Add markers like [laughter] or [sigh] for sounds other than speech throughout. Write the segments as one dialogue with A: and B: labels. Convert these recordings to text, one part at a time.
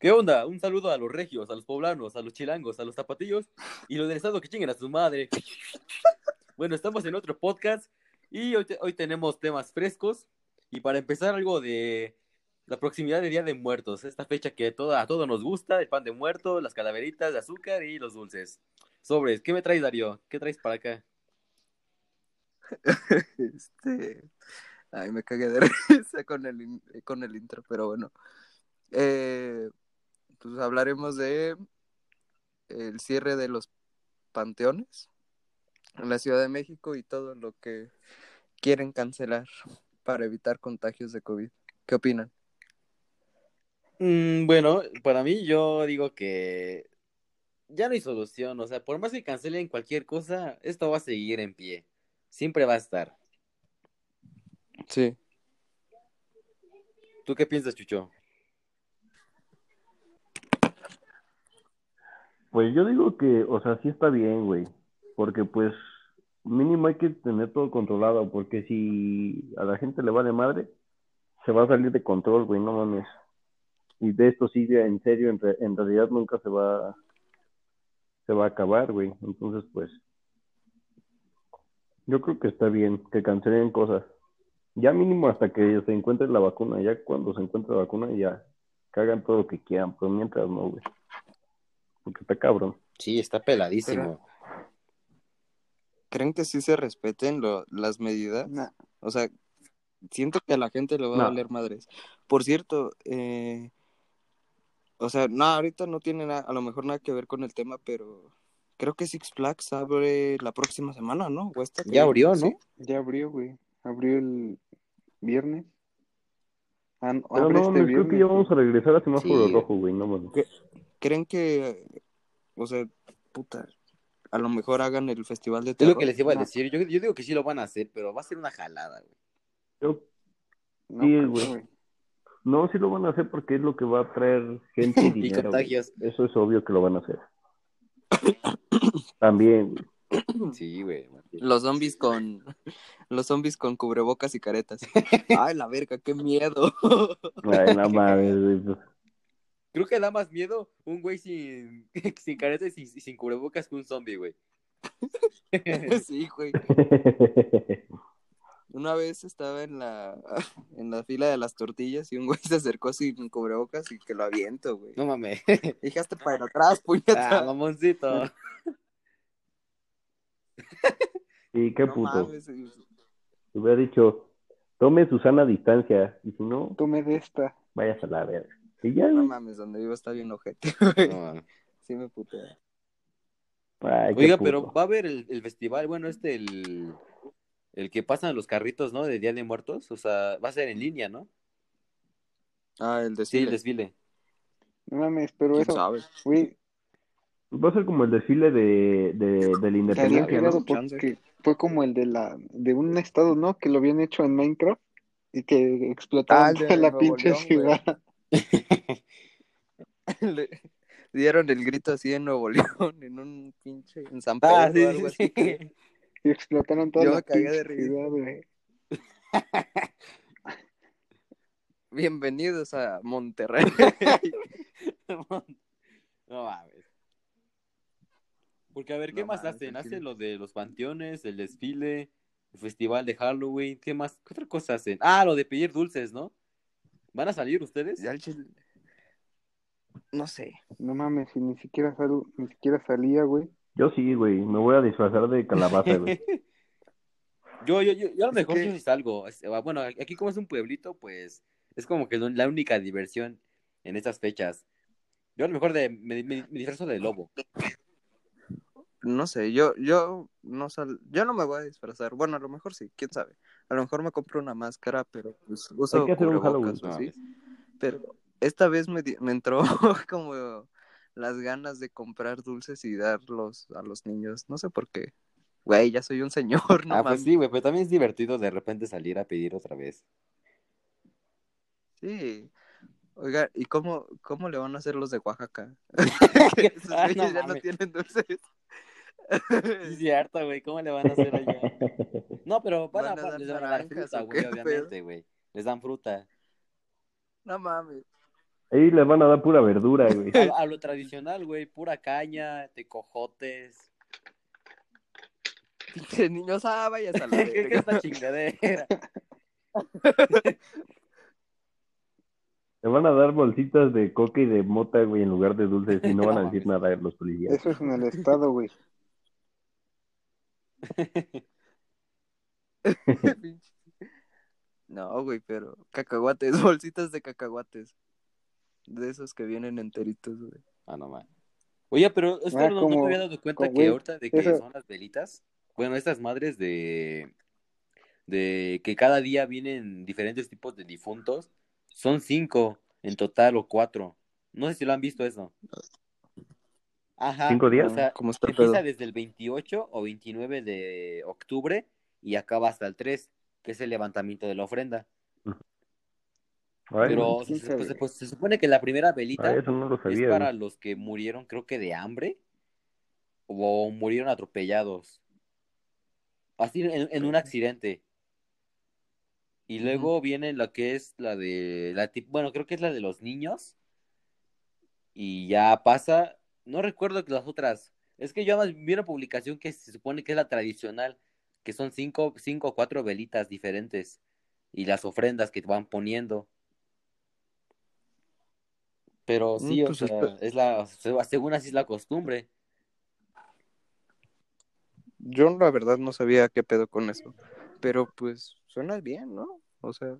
A: ¿Qué onda? Un saludo a los regios, a los poblanos, a los chilangos, a los zapatillos y los del estado que chinguen a su madre. Bueno, estamos en otro podcast y hoy, hoy tenemos temas frescos. Y para empezar, algo de la proximidad del Día de Muertos, esta fecha que toda, a todos nos gusta: el pan de muerto, las calaveritas de azúcar y los dulces. Sobres, ¿qué me traes, Darío? ¿Qué traes para acá? [laughs]
B: Este. Ay, me cagué de [laughs] risa con el, con el intro, pero bueno. Eh, pues hablaremos de el cierre de los panteones en la Ciudad de México y todo lo que quieren cancelar para evitar contagios de COVID. ¿Qué opinan?
A: Mm, bueno, para mí yo digo que ya no hay solución, o sea, por más que cancelen cualquier cosa, esto va a seguir en pie, siempre va a estar.
B: Sí.
A: ¿Tú qué piensas, Chucho?
C: Pues yo digo que, o sea, sí está bien, güey, porque pues mínimo hay que tener todo controlado, porque si a la gente le vale madre, se va a salir de control, güey, no mames. Y de esto sí, en serio, en, re- en realidad nunca se va, se va a acabar, güey. Entonces, pues, yo creo que está bien que cancelen cosas. Ya mínimo hasta que se encuentre la vacuna, ya cuando se encuentre la vacuna ya que hagan todo lo que quieran, pero mientras no, güey. Porque está cabrón.
A: Sí, está peladísimo.
B: ¿Creen que sí se respeten lo- las medidas?
D: Nah.
B: O sea, siento que a la gente le va a valer madres. Por cierto, eh, o sea, no, ahorita no tiene nada, a lo mejor nada que ver con el tema, pero creo que Six Flags abre la próxima semana, ¿no? O esta que
A: Ya abrió, ¿no?
B: ¿sí?
D: Ya abrió, güey. Abrió el viernes. Ah, no,
C: Pero no,
D: este
C: creo que ya vamos a regresar a semáforo
A: Sí.
C: rojo, güey, no mames.
B: ¿Creen que, o sea, puta, a lo mejor hagan el festival de
A: Es
B: terror?
A: lo que les iba a decir. Yo, yo digo que sí lo van a hacer, pero va a ser una jalada, güey.
C: Yo-
D: No,
C: Sí, güey. no, sí lo van a hacer porque es lo que va a traer gente y [laughs]
A: Y
C: dinero. güey. Eso es obvio que lo van a hacer. También, güey.
A: Sí, güey.
B: Los zombies con [laughs] los zombies con cubrebocas y caretas. [laughs] Ay, la verga, qué miedo.
C: Ay, güey, pues.
A: Creo que da más miedo un güey sin, [laughs] sin caretas y sin, sin cubrebocas que un zombie, güey. [laughs]
B: sí, güey. [laughs] Una vez estaba en la en la fila de las tortillas y un güey se acercó sin cubrebocas y que lo aviento, güey.
A: No mames.
B: Dije hasta para atrás, puñeta.
A: Ah, mamoncito.
C: Sí, qué
B: No
C: puto.
B: mames,
C: hubiera dicho, tome su sana distancia. Y si no,
D: Tome de esta.
C: vayas a la verga. Y ya,
B: No
C: güey.
B: mames, donde vivo está bien ojete, [laughs] güey.
A: No mames.
B: Sí me putea.
C: Ay, qué
A: Oiga,
C: puto.
A: pero va a haber el, el festival, bueno, este, el, el que pasan los carritos, ¿no? De Día de Muertos. O sea, va a ser en línea, ¿no?
B: Ah, el
A: Sí,
B: desfile.
A: el desfile.
D: No mames, pero
B: ¿Quién
D: eso,
B: sabe?
D: güey,
C: Va a ser como el desfile de, de, de la
D: estaría
C: independencia,
D: fue como el de la de un estado, ¿no? Que lo habían hecho en Minecraft y que explotaron
B: Ah, el de
D: toda la
B: Nuevo
D: pinche
B: León, güey.
D: ciudad. [laughs]
B: Le dieron el grito así en Nuevo León, en un pinche, en San
A: Ah,
B: Pedro o
A: sí,
B: algo
A: sí,
B: así.
A: sí. [laughs]
D: Y explotaron toda
B: Yo
D: la
B: cagué de
D: ciudad, güey. [laughs]
B: Bienvenidos a Monterrey.
A: No mames. Porque, a ver, ¿qué
B: No
A: más
B: mames,
A: hacen? Hacen lo de los panteones, el desfile, el festival de Halloween. ¿Qué más? ¿Qué otra cosa hacen? Ah, lo de pedir dulces, ¿no? ¿Van a salir ustedes?
B: Ya el chile- No sé.
D: No mames, si ni siquiera sal- ni siquiera salía, güey.
C: Yo sí, güey. Me voy a disfrazar de calabaza, güey. [laughs]
A: Yo, yo, yo, yo a lo mejor yo sí salgo. Es- Bueno, aquí como es un pueblito, pues es como que la única diversión en estas fechas. Yo a lo mejor de, me, me- me disfrazo de lobo.
B: No sé, yo, yo no sal, yo no me voy a disfrazar. Bueno, a lo mejor sí, quién sabe. A lo mejor me compro una máscara, pero pues uso
C: Hay que hacer un
B: cubrebocas
C: Halloween.
B: Pero esta vez me, entró [laughs] como las ganas de comprar dulces y darlos a los niños. No sé por qué. Güey, ya soy un señor, [laughs] no
A: ah, pues sí, güey, pero también es divertido de repente salir a pedir otra vez.
B: Sí. Oiga, ¿y cómo, cómo le van a hacer los de Oaxaca? [laughs] Que esos
A: Ah, no
B: ya no tienen dulces.
A: Es [laughs] cierto, güey, ¿cómo le van a hacer allá? [laughs] No, pero van,
B: Van
A: a,
B: a dar
A: les van a dar
B: naranjas,
A: fruta,
B: ¿o
A: güey, obviamente, güey. Les dan fruta.
B: No mames.
C: Ahí les van a dar pura verdura, [laughs] güey.
A: A, a lo tradicional, güey, pura caña, tecojotes.
B: Pinche niños, ah, vayas a la
A: ¿Qué, esta chingadera?
C: Le van a dar bolsitas de coca y de mota, güey, en lugar de dulces y no van a decir nada los policías.
D: Eso es en el estado, güey. [laughs]
B: No, güey, pero cacahuates, [laughs] bolsitas de cacahuates. De esos que vienen enteritos, güey.
A: Ah, no mames. Oye, pero
D: Ah,
A: no, me había dado cuenta
D: como,
A: que
D: güey,
A: ahorita de que
D: eso-
A: son las velitas, bueno, estas madres de, de que cada día vienen diferentes tipos de difuntos, son cinco en total o cuatro. No sé si lo han visto eso. Ajá.
C: ¿Cinco días?
A: O sea,
B: ¿Cómo está el pedo?
A: empieza desde el 28 o 29 de octubre y acaba hasta el 3, que es el levantamiento de la ofrenda.
C: Ay,
A: Pero o sea, se, pues, pues, se supone que la primera velita
C: eso no lo
A: es para los que murieron, creo que de hambre o murieron atropellados. Así en, en un accidente. Y luego viene la que es la de la bueno, creo que es la de los niños. Y ya pasa, no recuerdo que las otras. Es que yo además vi una publicación que se supone que es la tradicional, que son cinco, cinco o cuatro velitas diferentes y las ofrendas que van poniendo. Pero sí,
B: Mm,
A: o
B: pues,
A: sea, es la, según así es la costumbre.
B: Yo la verdad no sabía qué pedo con eso. Pero pues suena bien, ¿no? O sea,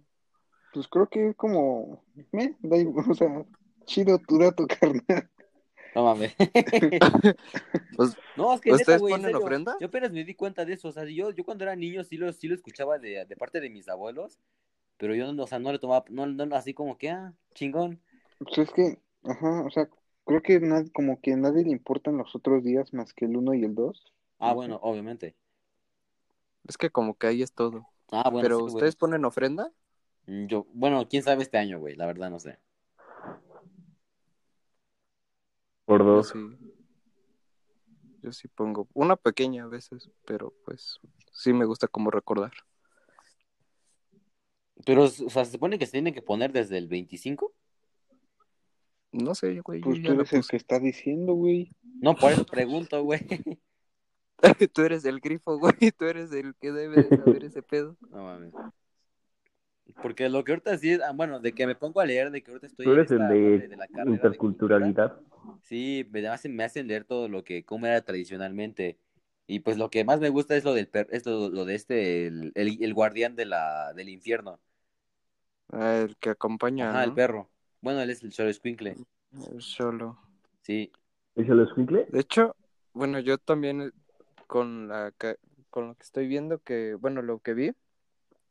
D: Pues creo que es como, me, da igual, [laughs] o sea, chido tu [laughs] dato, carnal.
A: No mames. [laughs]
B: Pues,
A: No, es que neta,
B: ¿ustedes
A: güey,
B: ponen
A: serio,
B: ofrenda?
A: Yo apenas me di cuenta de eso. O sea, yo, yo cuando era niño sí lo, sí lo escuchaba de, de parte de mis abuelos, pero yo, no, o sea, no le tomaba, no, no, así como que, ah, chingón.
D: Pues es que, ajá, o sea, creo que nad- como que a nadie le importan los otros días más que el uno y el dos.
A: Ah,
D: Ujú.
A: bueno, obviamente.
B: es que como que ahí es todo.
A: Ah, bueno,
B: Pero
A: sí, güey.
B: ¿ustedes ponen ofrenda?
A: Mm, Yo, bueno, quién sabe este año, güey, la verdad no sé.
C: Por
B: Yo
C: dos.
B: sí. Yo sí pongo una pequeña a veces, pero pues sí me gusta como recordar.
A: Pero, o sea, se supone que se tienen que poner desde el 25.
B: No sé, güey.
D: Pues
B: yo
D: tú eres el que está diciendo, güey.
A: No, por eso pregunto, güey. [laughs]
B: Tú eres el grifo, güey. Tú eres el que debe de saber ese pedo.
A: No mames. Porque lo que ahorita sí es, ah, bueno, de que me pongo a leer, de que ahorita estoy
C: Tú el de
A: madre la de
C: interculturalidad.
A: cultura, Sí, me hacen, me hacen leer todo lo que, cómo era tradicionalmente. Y pues lo que más me gusta es lo del per- es lo, lo de este, el, el, el guardián de la, del infierno.
B: Ah, el que acompaña,
A: Ajá, el perro. Bueno, él es el Solo Squinkle.
B: El solo.
A: Sí.
C: ¿Es el escuincle?
B: De hecho, bueno, yo también eh, con la ca- con lo que estoy viendo que, bueno, lo que vi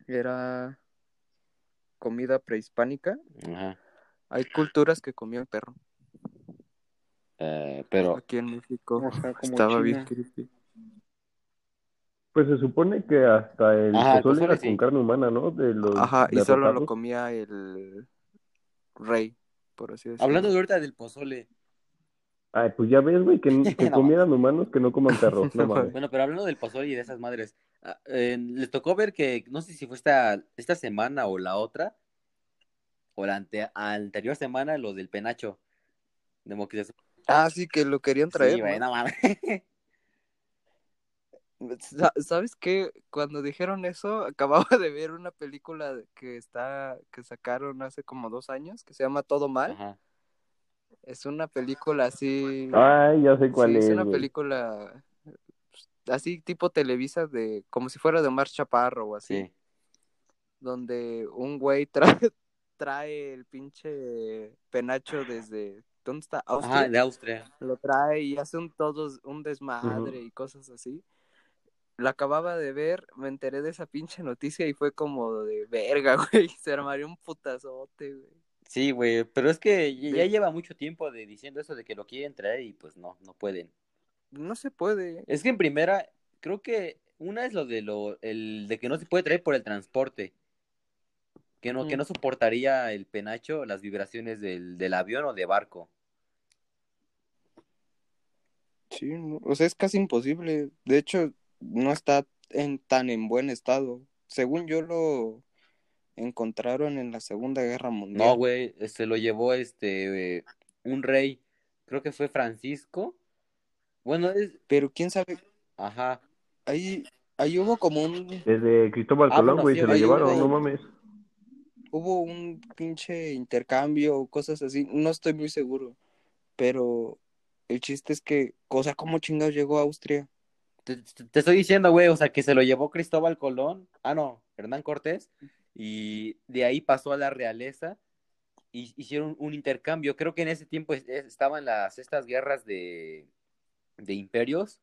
B: era comida prehispánica.
A: Ajá.
B: Hay culturas que comían perro.
A: Eh, pero,
B: Aquí en México
D: O sea, como
B: estaba bien creepy.
C: Pues se supone que hasta el
A: Ajá,
C: pozole era
A: sí.
C: con carne humana, ¿no? De los
B: Ajá, y solo lo comía el rey, por así decirlo.
A: hablando de ahorita del pozole.
C: Ay, pues ya ves, güey, que, [laughs] que
A: No.
C: comieran humanos que no coman perros. [laughs] No.
A: Bueno, pero hablando del pozole y de esas madres, eh, les tocó ver que, no sé si fue esta, esta semana o la otra, o la ante- anterior semana, lo del penacho. De Moctezuma.
B: Ah, sí, que lo querían traer.
A: Sí, güey,
B: ¿no?
A: no mames.
B: Sa- ¿Sabes qué? Cuando dijeron eso, acababa [laughs] de ver una película que está, que sacaron hace como dos años, que se llama Todo Mal.
A: Ajá.
B: Es una película así.
C: Ay, ya sé cuál
B: sí,
C: es,
B: es una película así tipo Televisa de como si fuera de Omar Chaparro o así,
A: Sí.
B: donde un güey trae, [laughs] trae el pinche penacho desde ¿dónde está? Austria.
A: Ajá, de Austria.
B: Lo trae y hace un todos un desmadre y cosas así. La acababa de ver, me enteré de esa pinche noticia y fue como de verga, [laughs] güey, se armaría un putazote, güey.
A: Sí, güey, pero es que ya lleva mucho tiempo de diciendo eso de que lo quieren traer y pues no, no pueden.
B: No se puede.
A: Es que en primera, creo que una es lo de lo, el de que no se puede traer por el transporte. Que no, que
B: Ujú.
A: no soportaría el penacho las vibraciones del, del avión o de barco.
B: Sí, no, o sea, es casi imposible. De hecho, no está en tan en buen estado. Según yo lo encontraron en la Segunda Guerra Mundial.
A: No, güey, se lo llevó este eh, un rey, creo que fue Francisco. Bueno, es,
B: Pero quién sabe,
A: ajá.
B: ahí, ahí hubo como un,
C: Desde Cristóbal
A: Ah,
C: Colón, güey,
A: sí,
C: se lo
A: ahí,
C: llevaron,
A: ahí.
C: no mames.
B: hubo un pinche intercambio, cosas así, no estoy muy seguro, pero el chiste es que, o sea, ¿cómo chingados llegó a Austria?
A: Te, te- te estoy diciendo, güey, o sea, que se lo llevó Cristóbal Colón, ah, no, Hernán Cortés, y de ahí pasó a la realeza y hicieron un intercambio. Creo que en ese tiempo es- es- estaban las estas guerras de, de imperios.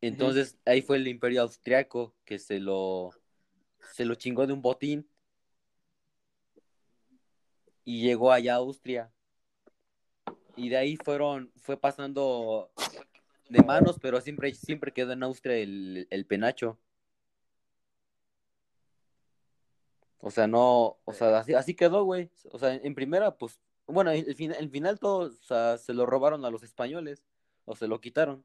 A: Entonces ahí fue el imperio austriaco que se lo, se lo chingó de un botín y llegó allá a Austria. Y de ahí fueron, fue pasando de manos, pero siempre, siempre quedó en Austria el, el penacho. O sea, no, o sea, así, así quedó, güey. O sea, en primera, pues, bueno, el, final, el final todo, o sea, se lo robaron a los españoles, o se lo quitaron.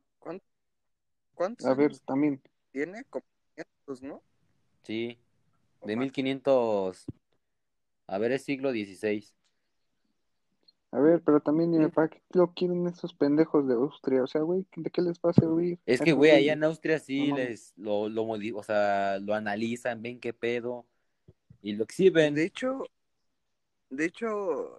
B: ¿Cuántos
D: A ver, también,
B: tiene? Como 500, ¿no?
A: Sí, de 1500, a ver, es siglo XVI.
D: a ver, pero también dime. ¿para qué lo quieren esos pendejos de Austria? O sea, güey, ¿de qué les va a servir?
A: Es que, güey, allá en Austria sí
D: No
A: les lo, lo modi- o sea, lo analizan, ven qué pedo y lo exhiben.
B: De hecho, de hecho,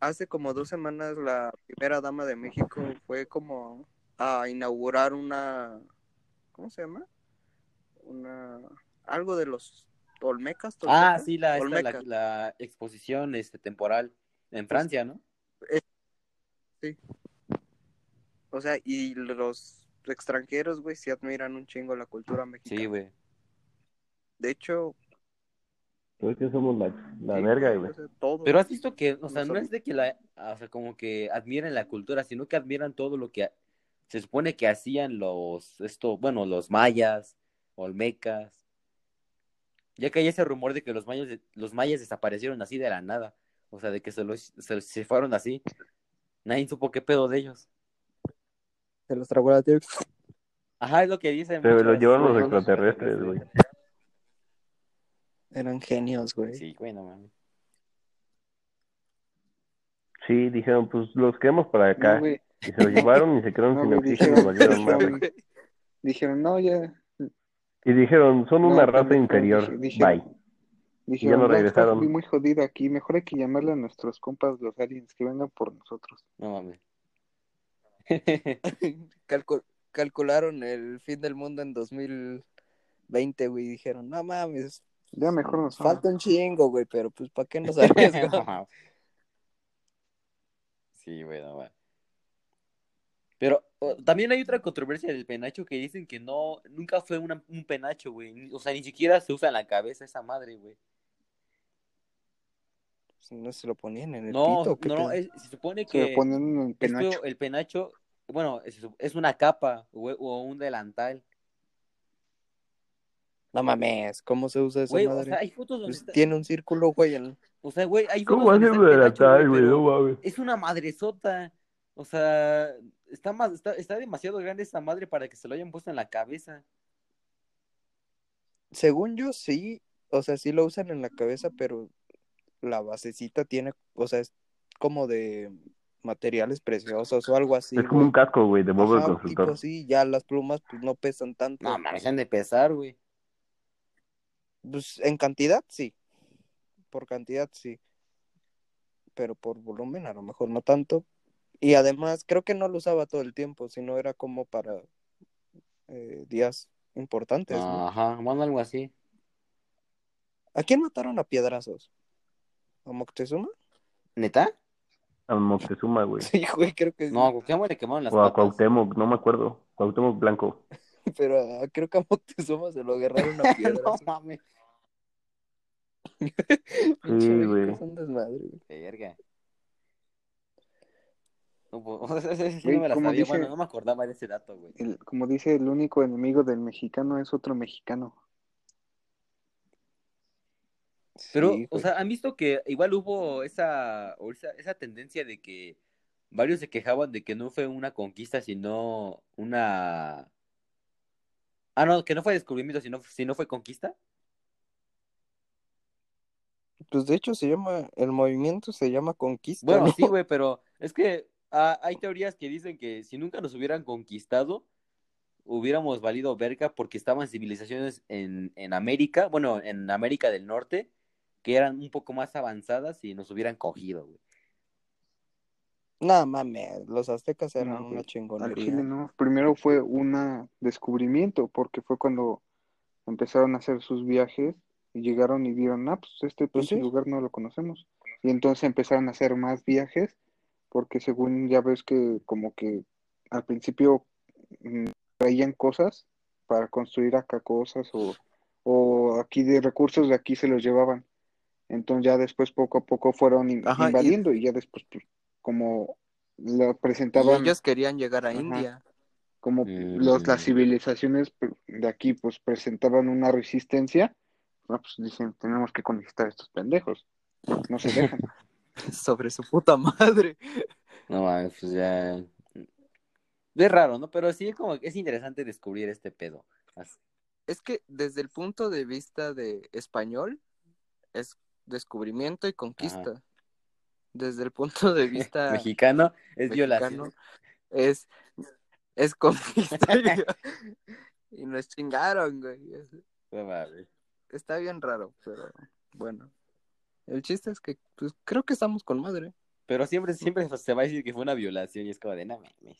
B: hace como dos semanas la primera dama de México fue como a inaugurar una, ¿cómo se llama? Una, algo de los Olmecas.
A: Ah, sí, la, esta, la,
B: Olmecas.
A: la exposición este, temporal en Francia, ¿no?
B: O sea, y los extranjeros, güey, sí admiran un chingo la cultura
A: Sí,
B: mexicana.
A: güey.
B: De hecho,
C: Pues que somos la, la
B: sí,
C: verga,
B: güey.
A: Pero has visto que, o sea,
B: No
A: es de que la, o sea, como que admiren la cultura, sino que admiran todo lo que se supone que hacían los, esto, bueno, los mayas, olmecas. Ya que hay ese rumor de que los mayas, los mayas desaparecieron así de la nada. O sea, de que se los, se, se fueron así. Nadie supo qué pedo de ellos.
B: Se los tragó la tierra.
A: Ajá, es lo que dicen.
C: Se lo llevan los
D: Los
C: extraterrestres, güey.
B: Eran genios, güey.
A: Sí, güey, no mames.
C: Sí, dijeron, pues los queremos para acá.
D: No, güey,
C: y se lo llevaron y se quedaron [laughs]
D: No,
C: sin oxígeno,
D: dijeron-
C: valieron
D: dijeron- no, ya,
C: Y dijeron, son
D: No,
C: una
D: pendejo,
C: raza inferior.
D: dijeron-
C: Bye.
D: dijeron,
C: no
D: no, está
C: regresaron.
D: muy jodido aquí, mejor hay que llamarle a nuestros compas los aliens que vengan por nosotros.
A: No mames. [laughs]
B: Calcu- calcularon el fin del mundo en 2020, güey. y Dijeron, no mames,
D: Ya mejor nos
B: falta un chingo, güey, pero pues ¿para qué nos [laughs] arriesgamos?
A: Sí, güey, no. Pero también hay otra controversia del penacho que dicen que no, nunca fue una- un penacho, güey. O sea, ni siquiera se usa en la cabeza esa madre, güey.
B: No se lo ponían en el
A: No,
B: pito, ¿o qué
A: no, es- se supone
D: Se
A: que
D: lo ponen en el penacho.
A: el penacho, bueno, es, es una capa o un delantal.
B: No mames, ¿cómo se usa esa
A: Güey, o
B: madre?
A: sea, hay fotos donde
B: Pues
A: está-
B: tiene un círculo, güey.
A: o sea, güey, hay fotos
C: ¿Cómo
A: donde
C: hace
A: está el
C: de la
A: penacho,
C: tal, güey? No mames.
A: es una madresota. O sea, está más, está, está demasiado grande esa madre para que se lo hayan puesto en la cabeza.
B: Según yo, sí, o sea, sí lo usan en la cabeza, pero la basecita tiene, o sea, es como de materiales preciosos o algo así.
C: es como un casco, güey, de Bob el
B: Ajá,
C: Constructor.
B: tipo así, ya las plumas pues no pesan tanto.
A: No, mames, han de pesar, güey.
B: Pues en cantidad sí. Por cantidad sí. Pero por volumen a lo mejor no tanto. Y además creo que no lo usaba todo el tiempo, sino era como para eh, días importantes. ¿no?
A: Ajá, bueno, algo así.
B: ¿A quién mataron a piedrazos? ¿A Moctezuma?
A: ¿Neta?
C: A Moctezuma, güey.
B: Sí, güey, creo que sí.
A: No, a Cuauhtémoc le quemaron las
C: O a
A: patas.
C: Cuauhtémoc, no me acuerdo. Cuauhtémoc Blanco. [laughs]
B: Pero ah, creo que a Moctezuma se lo agarraron a [laughs]
A: no
B: piedrazos.
A: mames. [laughs]
C: Sí, güey.
B: es un desmadre, güey.
A: Verga. No, pues, [laughs] ese sí
D: Güey,
A: no me la
D: como
A: sabía.
D: dice-
A: Bueno, no me acordaba de ese dato, güey.
D: El- como dice, el único enemigo del mexicano es otro mexicano.
A: Pero,
B: Sí,
A: o sea, han visto que igual hubo esa, o esa, esa tendencia de que varios se quejaban de que no fue una conquista, sino una... Ah, no, que no fue descubrimiento, sino, sino fue conquista.
B: Pues de hecho se llama, el movimiento se llama Conquista,
A: Bueno,
B: ¿no?
A: sí, güey, pero [laughs] es que ah, hay teorías que dicen que si nunca nos hubieran conquistado, hubiéramos valido verga porque estaban civilizaciones en, en América, bueno, en América del Norte, que eran un poco más avanzadas y nos hubieran cogido, güey.
B: No mames, los aztecas eran
D: No,
B: una chingonería.
D: Chile no. Primero fue un descubrimiento, porque fue cuando empezaron a hacer sus viajes y llegaron y vieron, ah, pues este
B: Pues sí.
D: lugar no lo conocemos. Y entonces empezaron a hacer más viajes, porque según ya ves que como que al principio mm, traían cosas para construir acá cosas o, o aquí de recursos de aquí se los llevaban. Entonces ya después poco a poco fueron in-
B: Ajá, y-
D: invadiendo y ya después pues, como lo
B: Y
D: presentaban
B: ellos querían llegar a
D: Ajá.
B: India.
D: como
A: Mm.
D: los, las civilizaciones pues, de aquí pues presentaban una resistencia, no, pues dicen, tenemos que conquistar a estos pendejos. No se dejan. [laughs]
B: sobre su puta madre.
A: No mames, pues ya. Es raro, ¿no? Pero sí, como que es interesante descubrir este pedo. Así-
B: Es que desde el punto de vista de español, es descubrimiento y conquista. Desde el punto de [laughs] vista
A: Mexicano es
B: mexicano,
A: violación.
B: es, es conquista. y [laughs] nos chingaron, güey.
A: No mames.
B: Está bien raro, pero bueno. El chiste es que pues, creo que estamos con madre.
A: Pero siempre, siempre se va a decir que fue una violación y es como de no mames.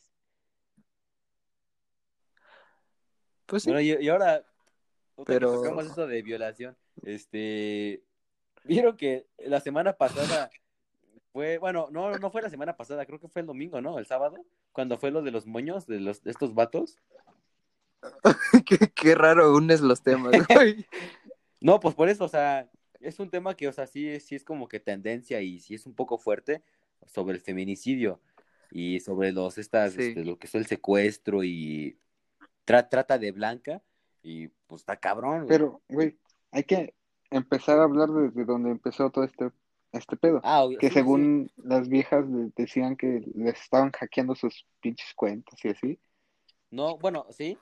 B: Pues sí.
A: Bueno, y, y ahora,
B: Pero-
A: tocamos eso de violación, este, vieron que la semana pasada fue, bueno, no, no fue la semana pasada, creo que fue el domingo, ¿no? El sábado, cuando fue lo de los moños, de los, de estos vatos. [laughs]
B: qué, qué raro unes los temas, [laughs] güey.
A: No, pues por eso, o sea, es un tema que, o sea, sí, sí es como que tendencia y sí es un poco fuerte sobre el feminicidio y sobre los, estas,
B: Sí.
A: este, lo que es el secuestro y tra- trata de blanca y pues está cabrón, güey.
D: Pero, güey, hay que empezar a hablar desde donde empezó todo este, este pedo.
A: Ah, obvio,
D: Que
A: sí, sí.
D: según las viejas de- decían que les estaban hackeando sus pinches cuentas y así.
A: No, bueno, sí,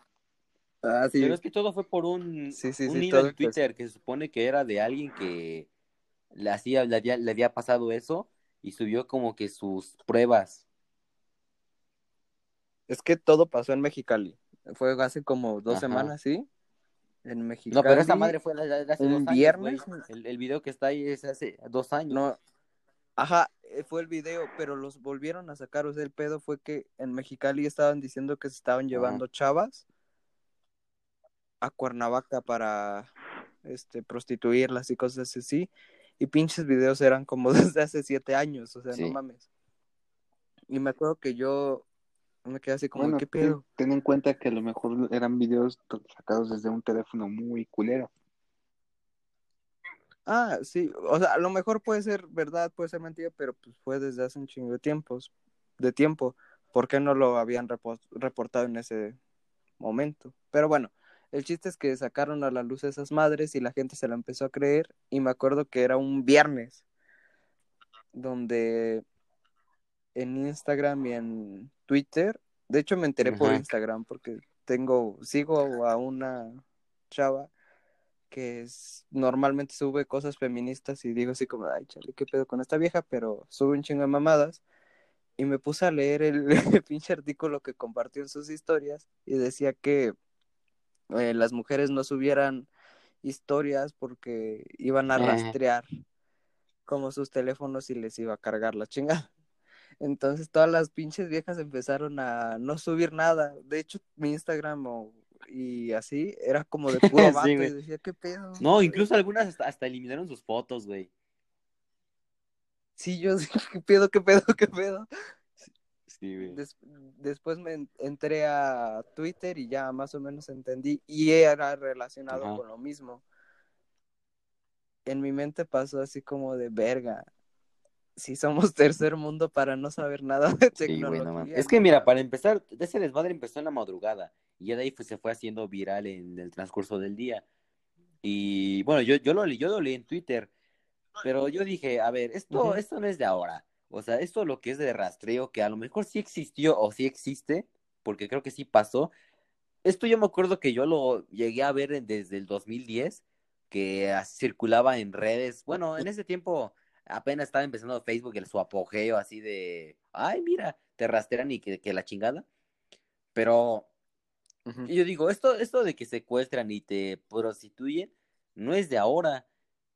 B: Ah, sí.
A: Pero es que todo fue por un,
B: Sí, sí,
A: un hilo en Twitter que se supone que era de alguien que le, hacía, le, había, le había pasado eso y subió como que sus pruebas.
B: Es que todo pasó en Mexicali. Fue hace como dos
A: Ajá.
B: semanas, ¿sí? En Mexicali.
A: No, pero esa madre fue hace
B: un
A: dos años,
B: viernes.
A: El, el video que está ahí es hace dos años.
B: No. Ajá, eh, fue el video, pero los volvieron a sacar. O sea, el pedo fue que en Mexicali estaban diciendo que se estaban llevando chavas a Cuernavaca para este prostituirlas y cosas así. Y pinches videos eran como [laughs] desde hace siete años, o sea,
A: Sí.
B: no mames. Y me acuerdo que yo me quedé así como,
D: Bueno,
B: ¿qué pedo?
D: ten en cuenta que a lo mejor eran videos sacados desde un teléfono muy culero.
B: Ah, sí, o sea, a lo mejor puede ser verdad, puede ser mentira, pero pues fue desde hace un chingo de tiempos, de tiempo. ¿Por qué no lo habían repo- reportado en ese momento? Pero bueno, el chiste es que sacaron a la luz esas madres y la gente se la empezó a creer y me acuerdo que era un viernes donde en Instagram y en Twitter, de hecho me enteré por. Instagram porque tengo, sigo a una chava que es, normalmente sube cosas feministas y digo así como, ay, chale, qué pedo con esta vieja, pero sube un chingo de mamadas. Y me puse a leer el, [laughs] pinche artículo que compartió en sus historias y decía que eh, las mujeres no subieran historias porque iban a
A: Ajá.
B: rastrear como sus teléfonos y les iba a cargar la chingada. [laughs] Entonces todas las pinches viejas empezaron a no subir nada. De hecho, mi Instagram o- y así era como de [laughs] puro
A: Sí,
B: vato y decía, ¿qué pedo?
A: No, incluso algunas hasta, hasta eliminaron sus fotos, güey.
B: Sí, yo [laughs] sí, ¿qué pedo, qué pedo, qué pedo?
A: Sí, güey.
B: Des- después me en- entré a Twitter y ya más o menos entendí y era relacionado
A: Ajá.
B: con lo mismo. En mi mente pasó así como de verga. Si somos [laughs] tercer mundo para no saber nada de
A: Sí, güey,
B: tecnología.
A: Es que mira, para empezar, ese desmadre empezó en la madrugada y ya de ahí fue- se fue haciendo viral en el transcurso del día. Y bueno, yo, yo, lo, leí- yo lo leí en Twitter, pero yo dije, a ver, esto, esto no es de ahora. O sea, esto lo que es de rastreo, que a lo mejor sí existió o sí existe, porque creo que sí pasó. Esto yo me acuerdo que yo lo llegué a ver desde el 2010, que circulaba en redes. Bueno, en ese tiempo apenas estaba empezando Facebook, el su apogeo así de, ay, mira, te rastrean y que, que la chingada. Pero yo digo, esto, esto de que secuestran y te prostituyen no es de ahora.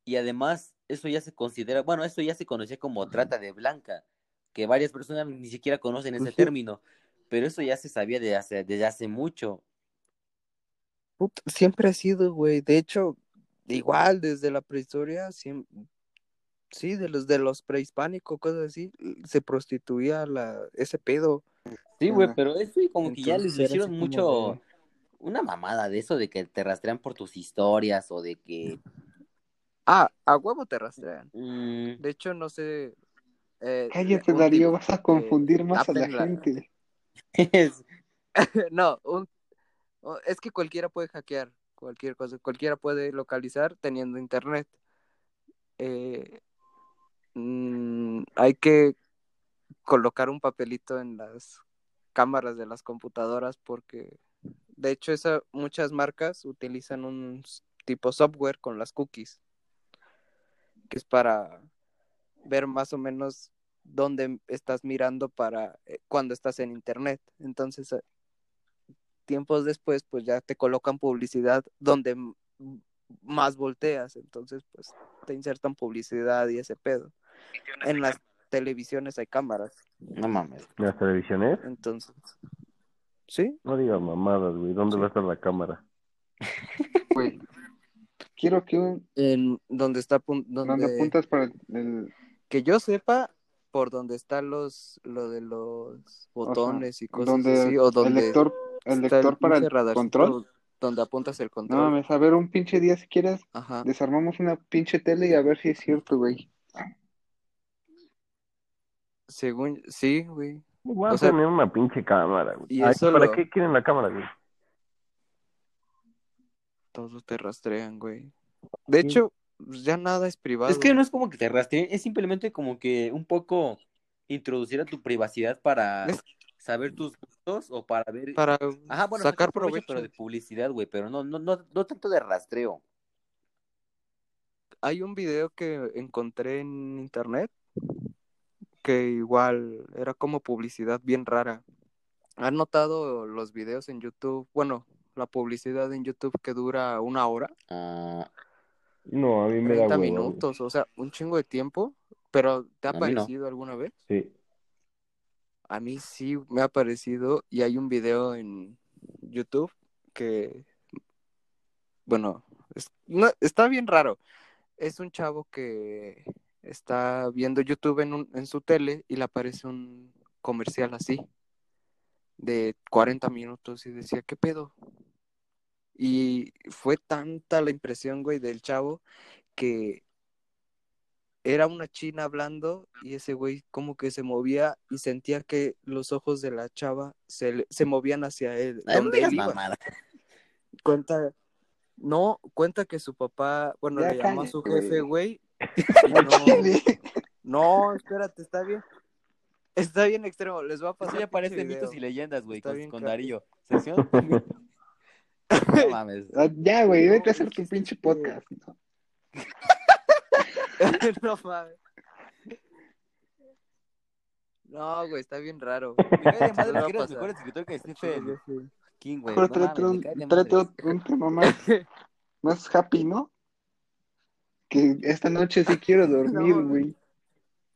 A: Y además, eso ya se considera, bueno, eso ya se conocía como trata de blanca, que varias personas ni siquiera conocen ese término, pero eso ya se sabía de hace, desde hace mucho.
B: Puta, siempre ha sido, güey. De hecho, igual desde la prehistoria, siem- sí, de los de los prehispánicos, cosas así, se prostituía la, ese pedo.
A: Sí, güey, pero eso como que ya les hicieron
B: como
A: mucho, una mamada de eso de que te rastrean por tus historias o de que...
B: Ah, a huevo te rastrean.
A: mm,
B: De hecho, no sé. eh,
D: Cállate, Darío, vas a confundir más a la gente. [laughs]
B: No, un- es que cualquiera puede hackear cualquier cosa, cualquiera puede localizar teniendo internet. Eh, mm, hay que colocar un papelito en las cámaras de las computadoras porque, de hecho, esa, muchas marcas utilizan un tipo software con las cookies, que es para ver más o menos dónde estás mirando para eh, cuando estás en internet. Entonces, eh, tiempos después, pues ya te colocan publicidad donde más volteas, entonces pues te insertan publicidad y ese pedo. En las televisiones hay cámaras,
A: no mames.
C: ¿En las televisiones?
B: entonces, ¿sí?
C: No digas mamadas, güey. ¿Dónde va a estar la cámara? [laughs]
D: Güey, quiero que un,
B: En donde está
D: donde
B: donde
D: apuntas para el,
B: que yo sepa por donde están los lo de los botones y cosas
D: donde
B: así o donde
D: el lector, el lector para el control.
B: donde apuntas el
D: No
B: control.
D: mames, a ver, un pinche día si quieres,
B: Ajá.
D: desarmamos una pinche tele y a ver si es cierto, güey.
B: Según sí, güey.
C: Voy a
B: O sea,
C: tener una pinche cámara, güey.
B: y
C: Ay,
B: eso
C: ¿Para
B: lo-
C: qué quieren la cámara, güey?
B: Todos te rastrean, güey. De
C: Sí.
B: hecho, pues, ya nada es privado.
A: Es que no es como que te rastreen, es simplemente como que un poco introducir a tu privacidad para
B: Es-
A: saber tus gustos o para ver...
B: para
A: Ajá, bueno,
B: sacar
A: provecho,
B: provecho.
A: pero de publicidad, güey, pero no, no, no, no tanto de rastreo.
B: Hay un video que encontré en internet que igual era como publicidad bien rara. ¿Han notado los videos en YouTube? Bueno, la publicidad en YouTube que dura una hora,
A: Ah,
C: No, a mí me da
B: 30
C: hueva, güey.
B: minutos, o sea, un chingo de tiempo. Pero ¿te ha
A: A no.
B: parecido alguna vez?
C: Sí.
B: A mí sí me ha parecido y hay un video en YouTube que, bueno, es- no, está bien raro. Es un chavo que está viendo YouTube en, un- en su tele y le aparece un comercial así de 40 minutos y decía, ¿qué pedo? Y fue tanta la impresión, güey, del chavo que era una china hablando y ese güey como que se movía y sentía que los ojos de la chava se, le- se movían hacia él.
A: ay, no
B: donde él iba.
A: mamada.
B: Cuenta, no, cuenta que su papá, bueno,
D: Ya
B: le llamó a su jefe, güey. [laughs] No, no, espérate, está bien. Está bien extremo, les voy a pasar
A: ya
B: pinche
A: parece
B: video.
A: mitos y leyendas, güey, con, con. Darío. Sección. [laughs] No mames.
D: Ah, Ya, güey, vete a hacer
B: el
D: tu pinche podcast. ¿no? [laughs]
B: no mames. No, güey, está bien raro. [laughs]
A: Me cae de madre que eres mejor escritor que Stephen
B: sí.
A: King, güey.
D: Tráete
A: mames,
D: un, tema más, más happy, ¿no? Que esta noche sí quiero dormir,
B: No,
D: güey.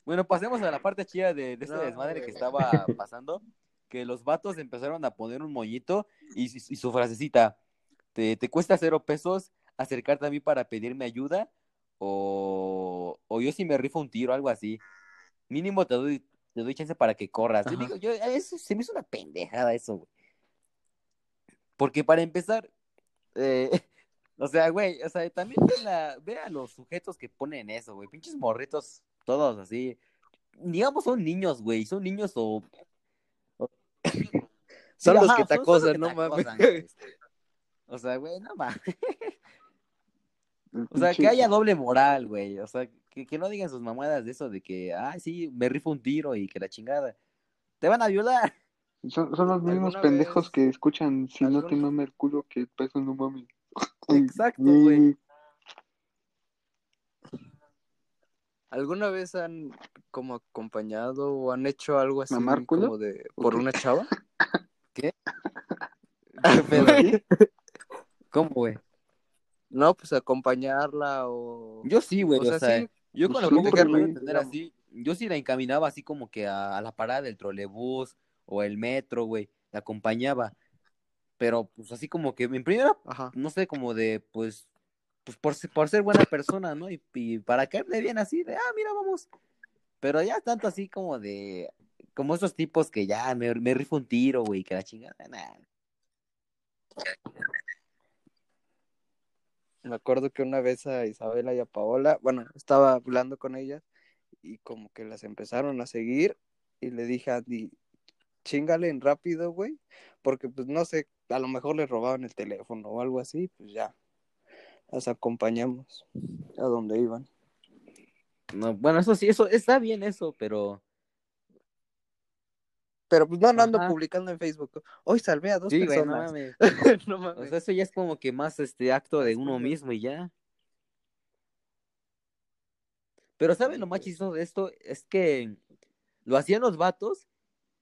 A: Bueno, pasemos a la parte chida de, de este
B: No,
A: desmadre
B: güey.
A: que estaba [laughs] pasando. Que los vatos empezaron a poner un moñito y, su frasecita: te, te cuesta cero pesos acercarte a mí para pedirme ayuda o, o yo si me rifo un tiro, algo así. Mínimo te doy, te doy chance para que corras. Yo digo, yo, eso, se me hizo una pendejada eso, güey. Porque para empezar, eh, [laughs] o sea, güey, o sea, también ve, la- ve a los sujetos que ponen eso, güey. Pinches morritos, todos así. Digamos, son niños, güey. Son niños o. [laughs]
B: Son
A: Sí,
B: los
A: ajá,
B: que te
A: son- son los
B: acosan,
A: que
B: no
A: te
B: mames. [laughs]
A: O sea, güey, no mames. O sea, que haya doble moral, güey. O sea, que, que no digan sus mamadas de eso de que, ah, sí, me rifo un tiro y que la chingada. Te van a violar.
D: Son, son los mismos
B: ¿Alguna
D: pendejos
B: vez-
D: que escuchan si no te mama el culo que peso no mames. [laughs]
A: Exacto, güey.
B: ¿Alguna vez han como acompañado o han hecho algo así como de por una chava? [laughs]
A: ¿Qué? [laughs] ¿Cómo, güey?
B: No, pues acompañarla o...
A: Yo sí, güey,
B: O sea, sí,
A: yo
D: pues,
A: con lo
D: sí, güey,
A: entender
B: digamos.
A: así, yo sí la encaminaba así como que a, a la parada del trolebús o el metro, güey, la acompañaba, pero pues así como que en primera,
B: Ajá.
A: no sé, como de, pues, pues por, por ser buena persona, ¿no? Y, y para caerle bien así, de, ah, mira, vamos, pero ya tanto así como de, como esos tipos que ya me, me rifo un tiro, güey, que la chingada, nah.
B: Me acuerdo que una vez a Isabela y a Paola, bueno, estaba hablando con ellas y como que las empezaron a seguir y le dije a Andy, chingale en rápido, güey, porque pues no sé, a lo mejor le robaban el teléfono o algo así, pues ya, las acompañamos a donde iban.
A: No, bueno, eso sí, eso está bien eso, pero
B: Pero pues no, no ando
A: Ajá.
B: publicando en Facebook. Hoy salvé a dos
A: sí, güey, no
B: personas.
A: mames. [laughs]
B: no
A: O
B: mames.
A: sea, eso ya es como que más este acto de uno mismo y ya. Pero ¿saben lo más chistoso de esto? Es que lo hacían los vatos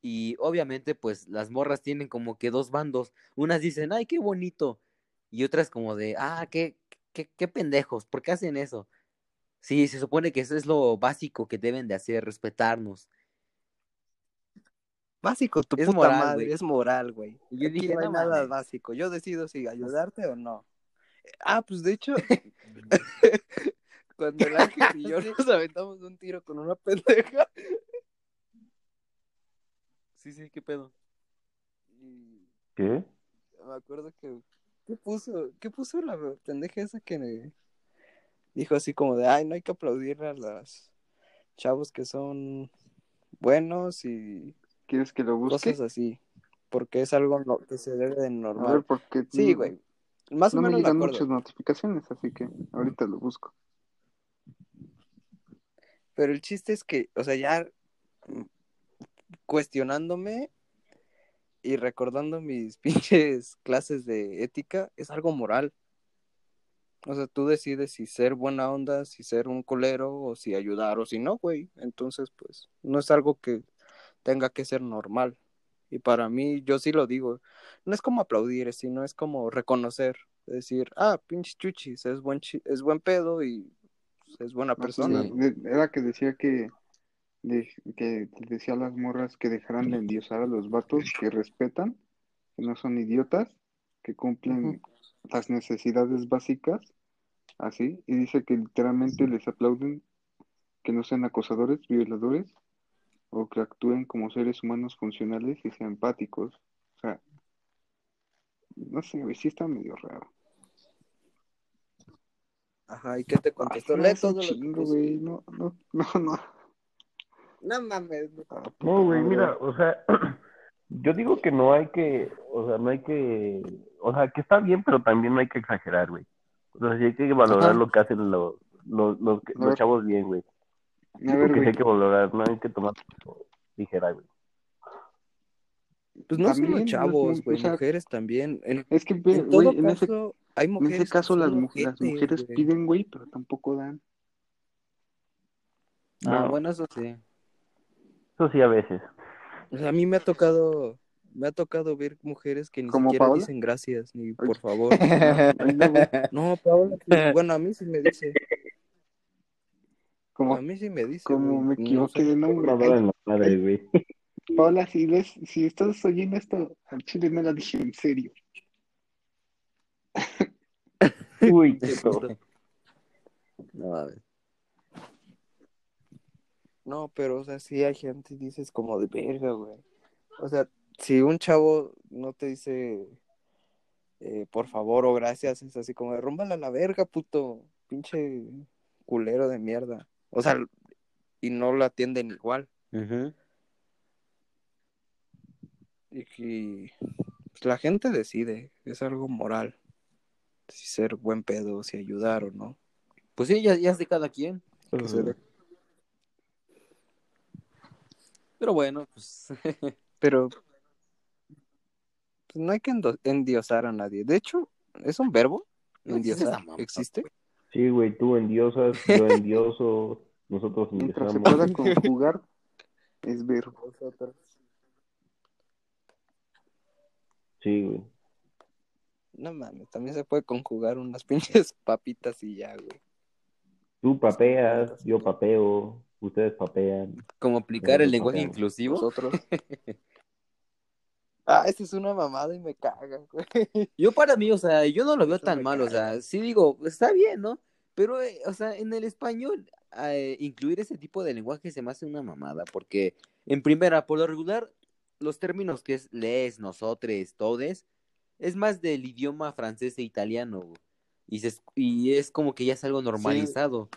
A: y obviamente pues las morras tienen como que dos bandos. Unas dicen, ay, qué bonito. Y otras como de, ah, qué, qué, qué pendejos, ¿por qué hacen eso? Sí, se supone que eso es lo básico que deben de hacer, respetarnos.
B: Básico, tu
A: Es
B: puta
A: moral,
B: madre, es moral, güey.
A: Y yo
B: Aquí
A: dije,
B: no hay
A: no
B: nada
A: mames.
B: básico. Yo decido si ayudarte o no. Ah, pues de hecho, [laughs] [laughs] cuando el ángel y yo [laughs] nos aventamos un tiro con una pendeja.
A: Sí, sí, qué pedo.
C: ¿Qué?
B: me acuerdo que. ¿Qué puso? ¿Qué puso la pendeja esa que me dijo así como de ay, no hay que aplaudirle a los chavos que son buenos y
D: ¿Quieres que lo busque?
B: cosas así? Porque es algo no- que se debe de
D: A ver,
B: normal.
D: porque
B: Sí, güey. Más o
D: no me
B: menos me
D: llegan muchas notificaciones, así que ahorita lo busco.
B: Pero el chiste es que, o sea, ya cuestionándome y recordando mis [laughs] pinches clases de ética, es algo moral. O sea, tú decides si ser buena onda, si ser un colero, o si ayudar, o si no, güey. Entonces, pues, no es algo que tenga que ser normal. Y para mí, yo sí lo digo, no es como aplaudir, sino es como reconocer, decir, ah, pinche chuchis, es buen, chi- es buen pedo y pues, es buena persona.
D: Así, de- Era que decía que, de- que decía a las morras que dejaran de endiosar a los vatos, que respetan, que no son idiotas, que cumplen las necesidades básicas, así, y dice que literalmente les aplauden que no sean acosadores, violadores, o que actúen como seres humanos funcionales y sean empáticos. O sea, no sé, sí está medio raro.
B: Ajá, ¿y qué te
D: Ay,
B: contestó?
D: no,
B: lo que
D: chingo, güey, no, no, [laughs] no, no.
B: No mames.
C: No, güey, mira, o sea, [clears throat] yo digo que no hay que, o sea, no hay que, o sea, que está bien, pero también no hay que exagerar, güey. O sea, sí hay que valorar
A: Ajá.
C: lo que hacen los, los, los, chavos bien, güey. Digo
D: ver,
C: que
D: güey,
C: hay que valorar, no hay que tomar ligera, güey.
B: Pues no
D: También
B: solo chavos, güey,
D: o sea,
B: mujeres también. En,
D: es que,
B: en todo
D: en ese,
B: caso, hay
D: en
B: mujeres
D: ese caso las,
B: son
D: mu- las mujeres
B: güey.
D: piden, güey, pero tampoco dan.
A: Ah,
C: No.
A: bueno, eso sí.
C: Eso sí, a veces.
B: O sea, a mí me ha tocado, me ha tocado ver mujeres que ni
D: ¿Como
B: siquiera
D: Paola?
B: dicen gracias, ni por favor.
D: No.
B: No, Paola, [laughs] bueno, a mí sí me dice,
D: Como,
B: a mí sí me dice,
D: como me equivoqué de nombre.
C: En la madre, güey. [laughs]
D: Paola, si, ves, si estás oyendo esto, al chile no la dije en serio. [laughs]
C: Uy,
B: Qué.
A: No mames.
B: No, pero, o sea, sí hay gente, dices como de verga, güey. O sea, si un chavo no te dice eh, por favor o gracias, es así como de rúmbala a la verga, puto, pinche culero de mierda. O sea, y no lo atienden igual. Y que pues, la gente decide, es algo moral. Si ser buen pedo, si ayudar o no.
A: Pues sí, ya, ya es de cada quien.
B: Que se dé.
A: Pero bueno, pues. [laughs]
B: Pero pues, no hay que endiosar a nadie. De hecho, ¿es un verbo?
A: No existe
B: Endiosar. ¿Existe?
C: Sí, güey, tú endiosas, yo endioso, Nosotros
D: Mientras se pueda [laughs] conjugar, es verbo.
B: Vosotros.
C: Sí, güey.
B: No mames, también se puede conjugar unas [laughs] pinches papitas y ya, güey.
C: Tú papeas, yo papeo, ustedes papean.
A: Como aplicar el lenguaje inclusivo.
B: Nosotros. [laughs] ah, esa es una mamada y me caga, güey.
A: Yo para mí, o sea, yo no lo veo
B: Eso
A: tan mal, o sea, sí digo, está bien, ¿no? Pero, eh, o sea, en el español, eh, incluir ese tipo de lenguaje se me hace una mamada, porque en primera, por lo regular, los términos que es les, nosotres, todes, es más del idioma francés e italiano, güey. y, se, y es como que ya es algo normalizado.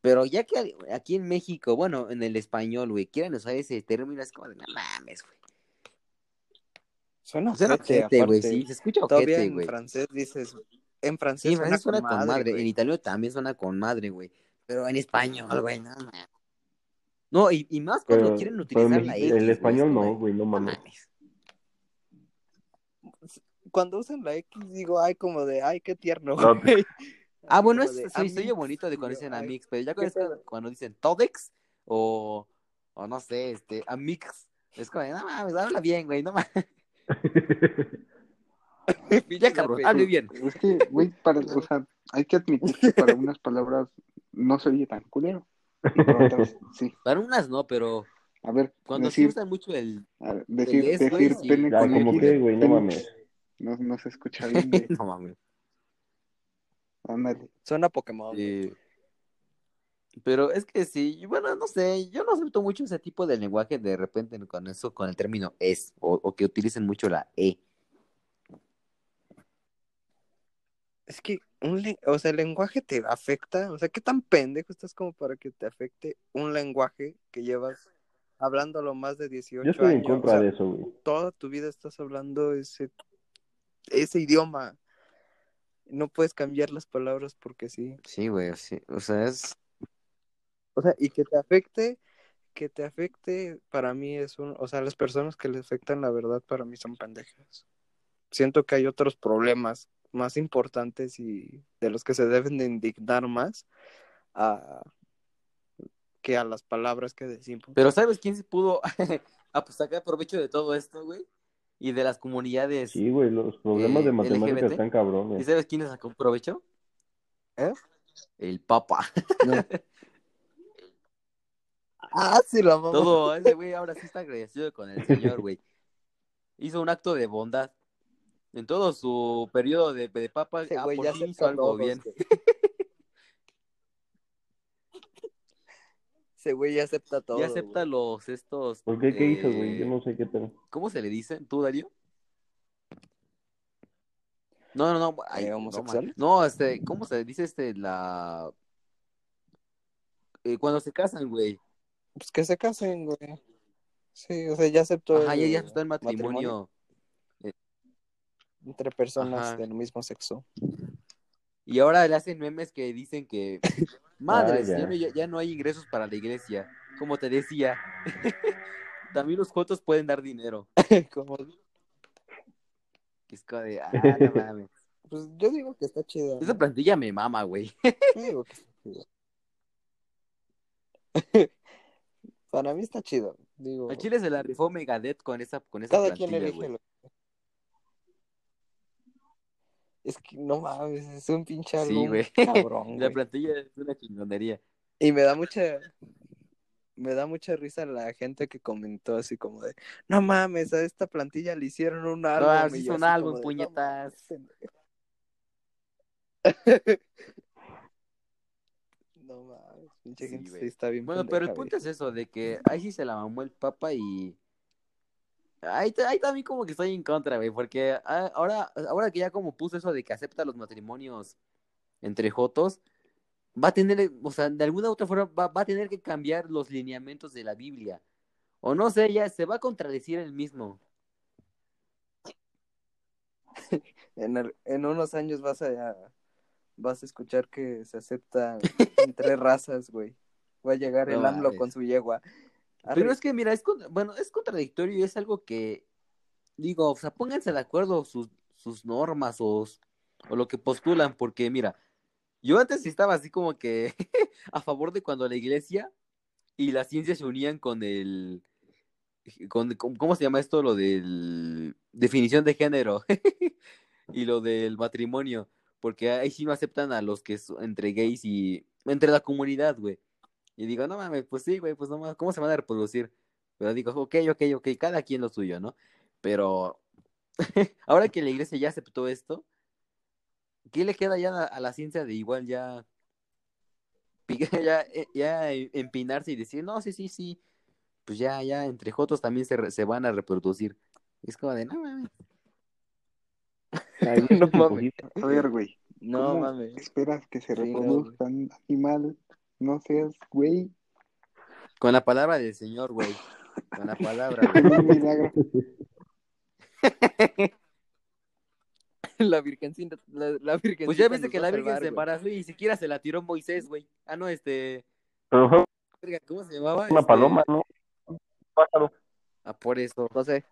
A: Pero ya que aquí en México, bueno, en el español, güey, quieran usar ese término, es como de, no mames, güey.
B: Suena
A: Suena
B: ojete,
A: güey, sí, se escucha ojete,
B: en
A: güey.
B: francés dices, en
A: Sí,
B: francés,
A: en francés suena con madre, en italiano también suena con madre, güey. Pero en español, güey, no mames. No, y, y más cuando
C: Pero,
A: quieren utilizar la X.
C: el español no, güey, no mames.
A: mames.
B: Cuando usan la X digo, ay, como de, ay, qué tierno,
C: No,
B: güey.
A: Ah, bueno, eso
B: de,
A: se bonito de cuando dicen Amix, pero ya
B: ¿qué
A: cuando, es dicen Todex o, o no sé, este, Amix, es como no mames, habla bien, güey, no mames. [laughs] Ya, cabrón, hable bien.
D: Es que, güey, para, o sea, hay que admitir que para unas palabras no se oye tan culero. Para otras, [laughs] sí.
A: Para unas no, pero
D: A ver,
A: cuando
D: decir,
A: usan mucho el.
D: ver, decir,
A: el es, güey,
D: decir
A: sí.
D: pene
C: Ya,
D: con
C: como
D: X,
C: que, güey, no mames.
D: No, no se escucha bien, güey. [laughs]
A: no mames.
D: Ándale.
B: Suena Pokémon.
A: pero es que sí, bueno, no sé, yo no acepto mucho ese tipo de lenguaje de repente con eso, con el término es, o, o que utilicen mucho la E.
B: Es que, un le- o sea, el lenguaje te afecta. O sea, ¿qué tan pendejo estás como para que te afecte un lenguaje que llevas hablándolo más de 18
C: Yo estoy en
B: años?
C: contra
B: O sea,
C: de eso, güey.
B: toda tu vida estás hablando ese, ese idioma. No puedes cambiar las palabras porque sí.
A: Sí, güey, sí, o sea, es...
B: O sea, y que te afecte, que te afecte, para mí es un, o sea, las personas que le afectan la verdad para mí son pendejas. Siento que hay otros problemas más importantes y de los que se deben de indignar más a, que a las palabras que decimos.
A: Pero ¿sabes quién se pudo [laughs] ah, pues, sacar provecho de todo esto, güey? Y de las comunidades.
C: Sí, güey, los problemas
A: Eh,
C: de matemáticas
A: LGBT.
C: están
A: ¿Y
C: cabrones.
A: sabes quién le sacó provecho?
B: ¿Eh?
A: El Papa.
B: No. [laughs] ah, sí, la mamá.
A: Todo ese güey ahora sí está agradecido con el Señor, güey. [laughs] Hizo un acto de bondad. En todo su periodo de, de papa,
B: Ese
A: ah,
B: güey
A: por
B: ya
A: hizo algo
B: todos,
A: bien. [laughs]
B: Ese güey ya acepta todo.
A: Y acepta
B: güey.
A: los estos.
C: ¿Por qué? ¿Qué hizo, güey?
A: eh,
C: Yo no sé qué tal.
A: ¿Cómo se le dice? ¿Tú, Darío? No, no, no. ay,
B: ¿Eh,
A: no. No, este, ¿cómo se dice este la eh, cuando se casan, güey?
B: Pues que se casen, güey. Sí, o sea, ya aceptó
A: Ajá, ya,
B: el
A: ya aceptó el matrimonio.
B: entre personas
A: Ajá.
B: del mismo sexo.
A: Y ahora le hacen memes que dicen que [laughs] madres,
C: Ah, ya.
A: ya. no, ya- ya no hay ingresos para la iglesia. Como te decía. [laughs] También los jotos pueden dar dinero. [laughs]
B: Como-
A: es como de, ah, no mames.
B: pues yo digo que está chido.
A: Esa plantilla me mama, güey.
B: Yo digo que está chido. Para mí está chido. Digo,
A: A Chile se la rifó Megadeth con esa, con esa
B: cada quien
A: plantilla,
B: elige
A: güey.
B: lo Es que no mames, es un pinche álbum
A: Sí, güey.
B: cabrón, [laughs]
A: La plantilla es una chingonería.
B: Y me da mucha me da mucha risa la gente que comentó así como de, no mames, a esta plantilla le hicieron un álbum. Y
A: sí un álbum,
B: de, "No
A: puñetas".
B: mames, pendejo". [laughs] No mames, pinche
A: Sí,
B: gente sí está bien
A: Bueno, pero el punto es eso, de que ahí sí se la mamó el papa y... Ahí, ahí también como que estoy en contra, güey, porque ah, ahora, ahora que ya como puso eso de que acepta los matrimonios entre jotos, va a tener, o sea, de alguna u otra forma va, va a tener que cambiar los lineamientos de la Biblia. O no sé, ya se va a contradecir el mismo. [laughs]
B: En, el- en unos años vas a vas a escuchar que se aceptan [laughs] entre razas, güey. Va a llegar el AMLO con su yegua.
A: Pero es que, mira, es, bueno, es contradictorio y es algo que, digo, o sea, pónganse de acuerdo sus, sus normas o, o lo que postulan, porque, mira, Yo antes estaba así como que [laughs] a favor de cuando la iglesia y la ciencia se unían con el... Con, con- ¿Cómo se llama esto? Lo del... Definición de género [laughs] y lo del matrimonio. Porque ahí sí no aceptan a los que son entre gays y... Entre la comunidad, güey. Y digo, no mames, pues sí, güey, pues no mames, ¿cómo se van a reproducir? Pero digo, ok, ok, ok, cada quien lo suyo, ¿no? Pero [laughs] ahora que la iglesia ya aceptó esto, ¿qué le queda ya a, la ciencia de igual ya, [laughs] ya, eh, ya empinarse y decir, no, sí, sí, sí, pues ya, ya, entre jotos también se, se van a reproducir? Es como de, no mames.
C: Ay, [laughs]
B: No.
D: A ver, güey.
B: No
D: ¿cómo
B: mames.
D: esperas que se
B: Sí, no,
D: reproduzcan animal? No seas, güey.
A: Con la palabra del Señor, güey. Con la palabra. [laughs] [laughs]
B: La virgencita, la, la virgencita
A: Pues ya viste que la Virgen se embarazó y ni siquiera se la tiró Moisés, güey. Ah, no, este... ¿Cómo se llamaba?
C: una
A: Este,
C: paloma, ¿no? Un pájaro.
A: Ah, por eso.
B: José.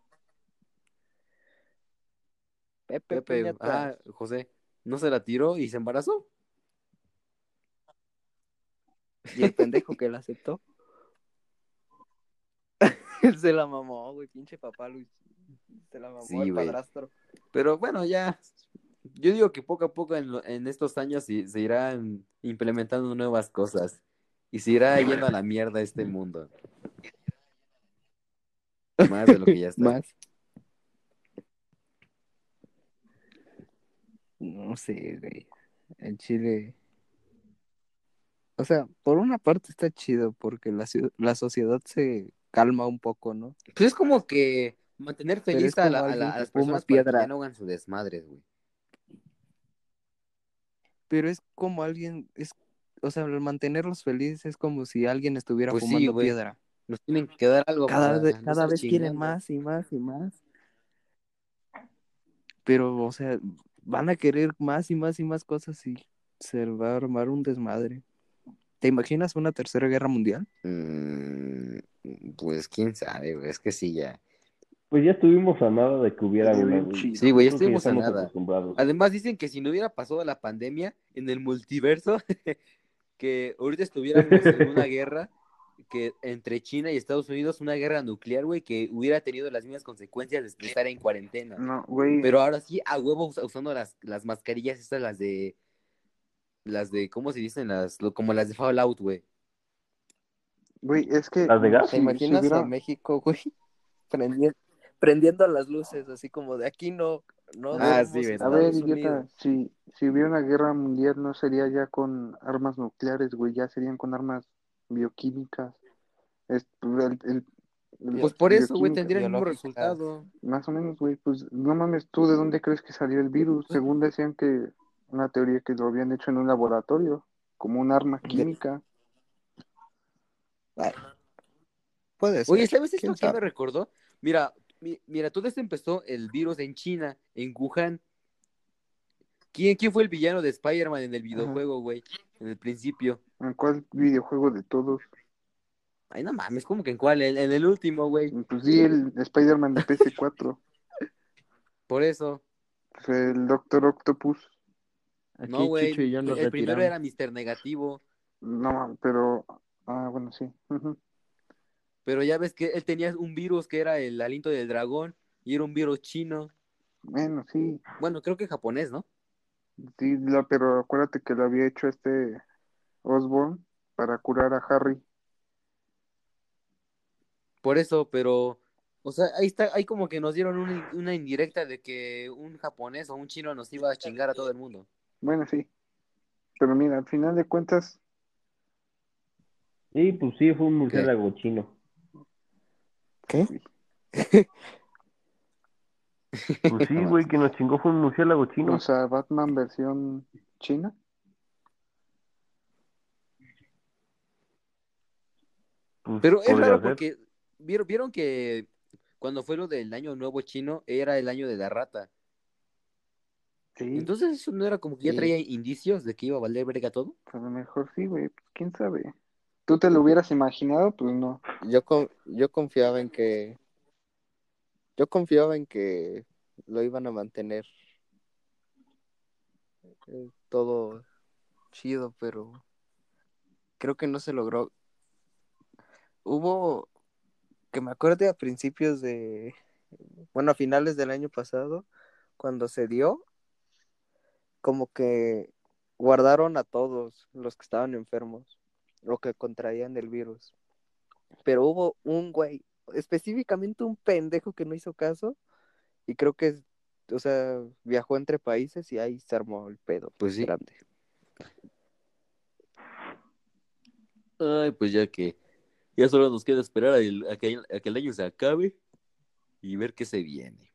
B: Pepe,
A: Pepe, ah, José, no se la tiró y se embarazó.
B: Y el pendejo que la aceptó. [laughs] Se la mamó, güey, pinche papá Luis. Se la mamó
A: Sí,
B: el
A: güey.
B: padrastro.
A: Pero bueno, ya. Yo digo que poco a poco en, en estos años se, se irán implementando nuevas cosas y se irá yendo a la mierda este [laughs] mundo. Más de lo que ya está.
B: Más. No sé, güey. En Chile. O sea, por una parte está chido porque la, la sociedad se calma un poco, ¿no?
A: Pues es como que mantener feliz a, la- a la- a las personas para que
B: piedra.
A: ya no hagan su desmadres, güey.
B: Pero es como alguien, es, o sea, el mantenerlos felices es como si alguien estuviera
A: Pues
B: fumando piedra.
A: Nos tienen que dar algo
B: Cada,
A: para no
B: cada vez quieren
A: chingando.
B: más y más y más. Pero, o sea, van a querer más y más y más cosas y se va a armar un desmadre. ¿Te imaginas una tercera guerra mundial?
A: Mm, pues quién sabe, güey. Es que sí, ya.
C: Pues ya estuvimos a nada de que hubiera
D: Sería
C: una, güey.
D: chido.
A: Sí, güey, ya estuvimos a nada. Además dicen que si no hubiera pasado la pandemia en el multiverso, [laughs] que ahorita estuviéramos en una [laughs] guerra que entre China y Estados Unidos, una guerra nuclear, güey, que hubiera tenido las mismas consecuencias de estar en cuarentena.
D: No, güey.
A: Pero ahora sí, a huevo us- usando las, las mascarillas estas, las de, las de, ¿cómo se dicen? Las, lo- como las de Fallout, güey.
D: Güey, es que.
C: ¿Las de gas?
B: ¿Te
D: si
B: imaginas
D: hubiera-
B: a México, güey? [laughs] Prendiendo, prendiendo las luces, así como de aquí no, no
A: Ah, sí.
D: A ver, idiota, si, si hubiera una guerra mundial, no sería ya con armas nucleares, güey, ya serían con armas bioquímicas. Es, el- el- el-
A: Pues por eso, güey, tendría el mismo resultado.
D: Más o menos, güey, pues no mames, ¿tú de dónde crees que salió el virus? Según decían que una teoría que lo habían hecho en un laboratorio, como un arma química.
B: Puede ser.
A: Oye, ¿sabes esto
B: ¿Quién
A: qué me recordó? Mira, mi- mira, todo esto empezó el virus en China, en Wuhan. ¿Quién, quién fue el villano de Spider-Man en el videojuego, güey? En el principio.
D: ¿En cuál videojuego de todos?
A: Ay, no mames, ¿cómo que en cuál? En, en el último, güey.
D: Pues sí, el Spider-Man de PS4,
A: Por eso.
D: pues el Doctor Octopus.
B: Aquí
A: no, güey. El primero era Mr. Negativo.
D: No, pero. Ah, bueno, sí.
A: Pero ya ves que él tenía un virus que era el aliento del dragón. Y era un virus chino.
D: Bueno, sí.
A: Bueno, creo que japonés, ¿no?
D: Sí, la- pero acuérdate que lo había hecho este Osborn para curar a Harry.
A: Por eso, pero. O sea, ahí está, ahí como que nos dieron una, una indirecta de que un japonés o un chino nos iba a chingar a todo el mundo.
D: Bueno, sí. Pero mira, al final de cuentas,
C: Sí, pues sí, fue un murciélago chino.
B: ¿Qué? [laughs]
C: Pues sí, güey, que nos chingó fue un murciélago chino.
D: o sea, Batman versión china.
C: Pues,
A: Pero es raro
C: ser.
A: porque vieron, vieron que cuando fue lo del año nuevo chino era el año de la rata.
D: Sí,
A: Entonces eso no era como que ya
B: Sí.
A: traía indicios de que iba a valer verga todo.
D: a lo mejor sí, güey. pues, ¿Quién sabe? ¿Tú te lo hubieras imaginado? Pues no.
B: Yo, con- yo confiaba en que. Yo confiaba en que lo iban a mantener eh, todo chido, pero creo que no se logró. Hubo, que me acuerde a principios de, bueno, a finales del año pasado, cuando se dio, como que guardaron a todos los que estaban enfermos o que contraían el virus. Pero hubo un güey, específicamente un pendejo que no hizo caso y creo que, o sea, viajó entre países y ahí se armó el pedo.
A: Pues sí.
B: grande.
A: Ay, pues ya que ya solo nos queda esperar a, el- a que, a que el año se acabe y ver qué se viene.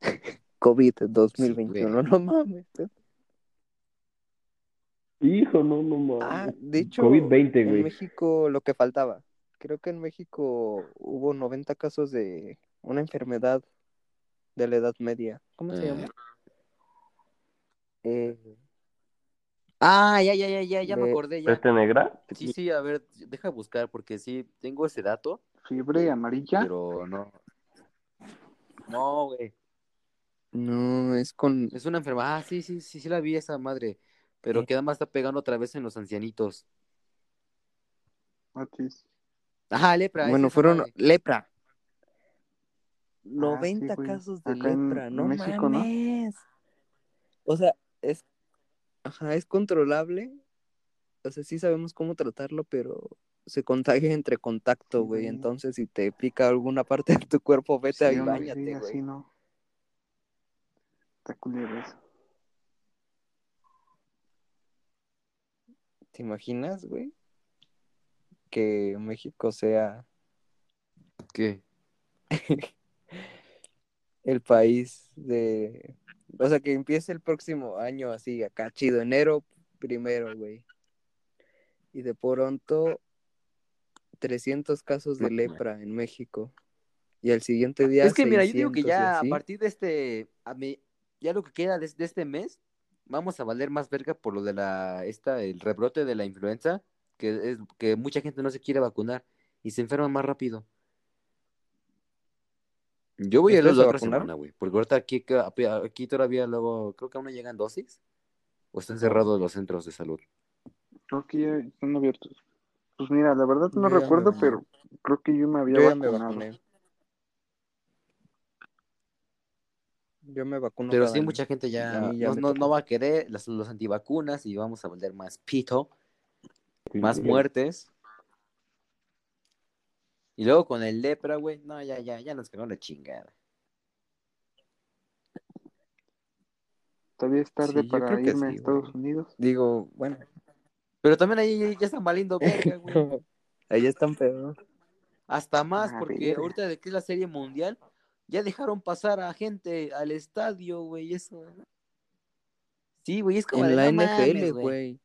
A: [laughs]
B: COVID 2021,
A: güey.
B: no mames.
C: Hijo, no, no mames.
B: Ah, de hecho,
C: COVID-20,
B: en
C: güey.
B: México lo que faltaba. Creo que en México hubo 90 casos de una enfermedad de la Edad Media. ¿Cómo se
A: Eh.
B: llama? Eh,
A: Ah, ya, ya, ya, ya, ya me acordé, ya.
C: ¿Peste negra?
A: Sí, sí, a ver, deja buscar porque sí, tengo ese dato,
D: Fiebre amarilla.
A: pero no. No, güey.
B: No, es con...
A: Es una enfermedad. Ah, sí, sí, sí, sí la vi esa madre. Pero
B: Sí.
A: que además está pegando otra vez en los ancianitos.
D: Otis.
A: Ajá, lepra.
B: Bueno, fueron
A: madre.
B: lepra.
D: Ah,
B: 90
D: güey.
B: casos de
D: Acá en
B: lepra, no
D: México, ¿no?
B: mames. O sea, es, ajá, es controlable. O sea, sí sabemos cómo tratarlo, pero se contagia entre contacto, güey.
D: Sí.
B: Entonces, si te pica alguna parte de tu cuerpo, vete
D: Sí,
B: ahí,
D: hombre,
B: bañate,
D: sí,
B: güey.
D: así no. Está culero eso.
B: ¿Te imaginas, güey? Que México sea
A: ¿Qué? [laughs]
B: el país de... O sea, que empiece el próximo año así, acá chido, enero primero, güey. Y de pronto, 300 casos de lepra en México. Y al siguiente día...
A: Es que mira, yo digo que
B: 600 y
A: ya a partir de este, a mí, ya lo que queda de, de este mes, vamos a valer más verga por lo de la, esta, el rebrote de la influenza, que es que mucha gente no se quiere vacunar y se enferma más rápido. Yo voy a ir
B: ¿Ustedes
A: la semana, güey, porque ahorita aquí, aquí todavía luego, creo que aún no llegan dosis, o están cerrados los centros de salud.
D: Creo que ya están abiertos. Pues mira, la verdad no recuerdo, pero creo que yo me había
B: Yo ya me
D: vacunado.
B: vacuné. Yo me vacuno
A: Pero sí,
B: año.
A: mucha gente ya, no, va a querer las- los antivacunas y vamos a valer más pito.
C: Sí,
A: más
C: sí.
A: muertes. Y luego con el lepra, güey, no, ya, ya, ya nos cagó la chingada.
D: Todavía es tarde
B: Sí,
D: para irme a Estados
B: güey.
D: Unidos.
B: Digo, bueno.
A: Pero también ahí ya- están valiendo [laughs] verga, güey.
B: Ahí están peor.
A: Hasta más,
D: A
A: porque ahorita de que es la serie mundial, ya dejaron pasar a gente al estadio, güey, y eso. ¿no? Sí, güey, es como
B: En
A: de,
B: la NFL, güey.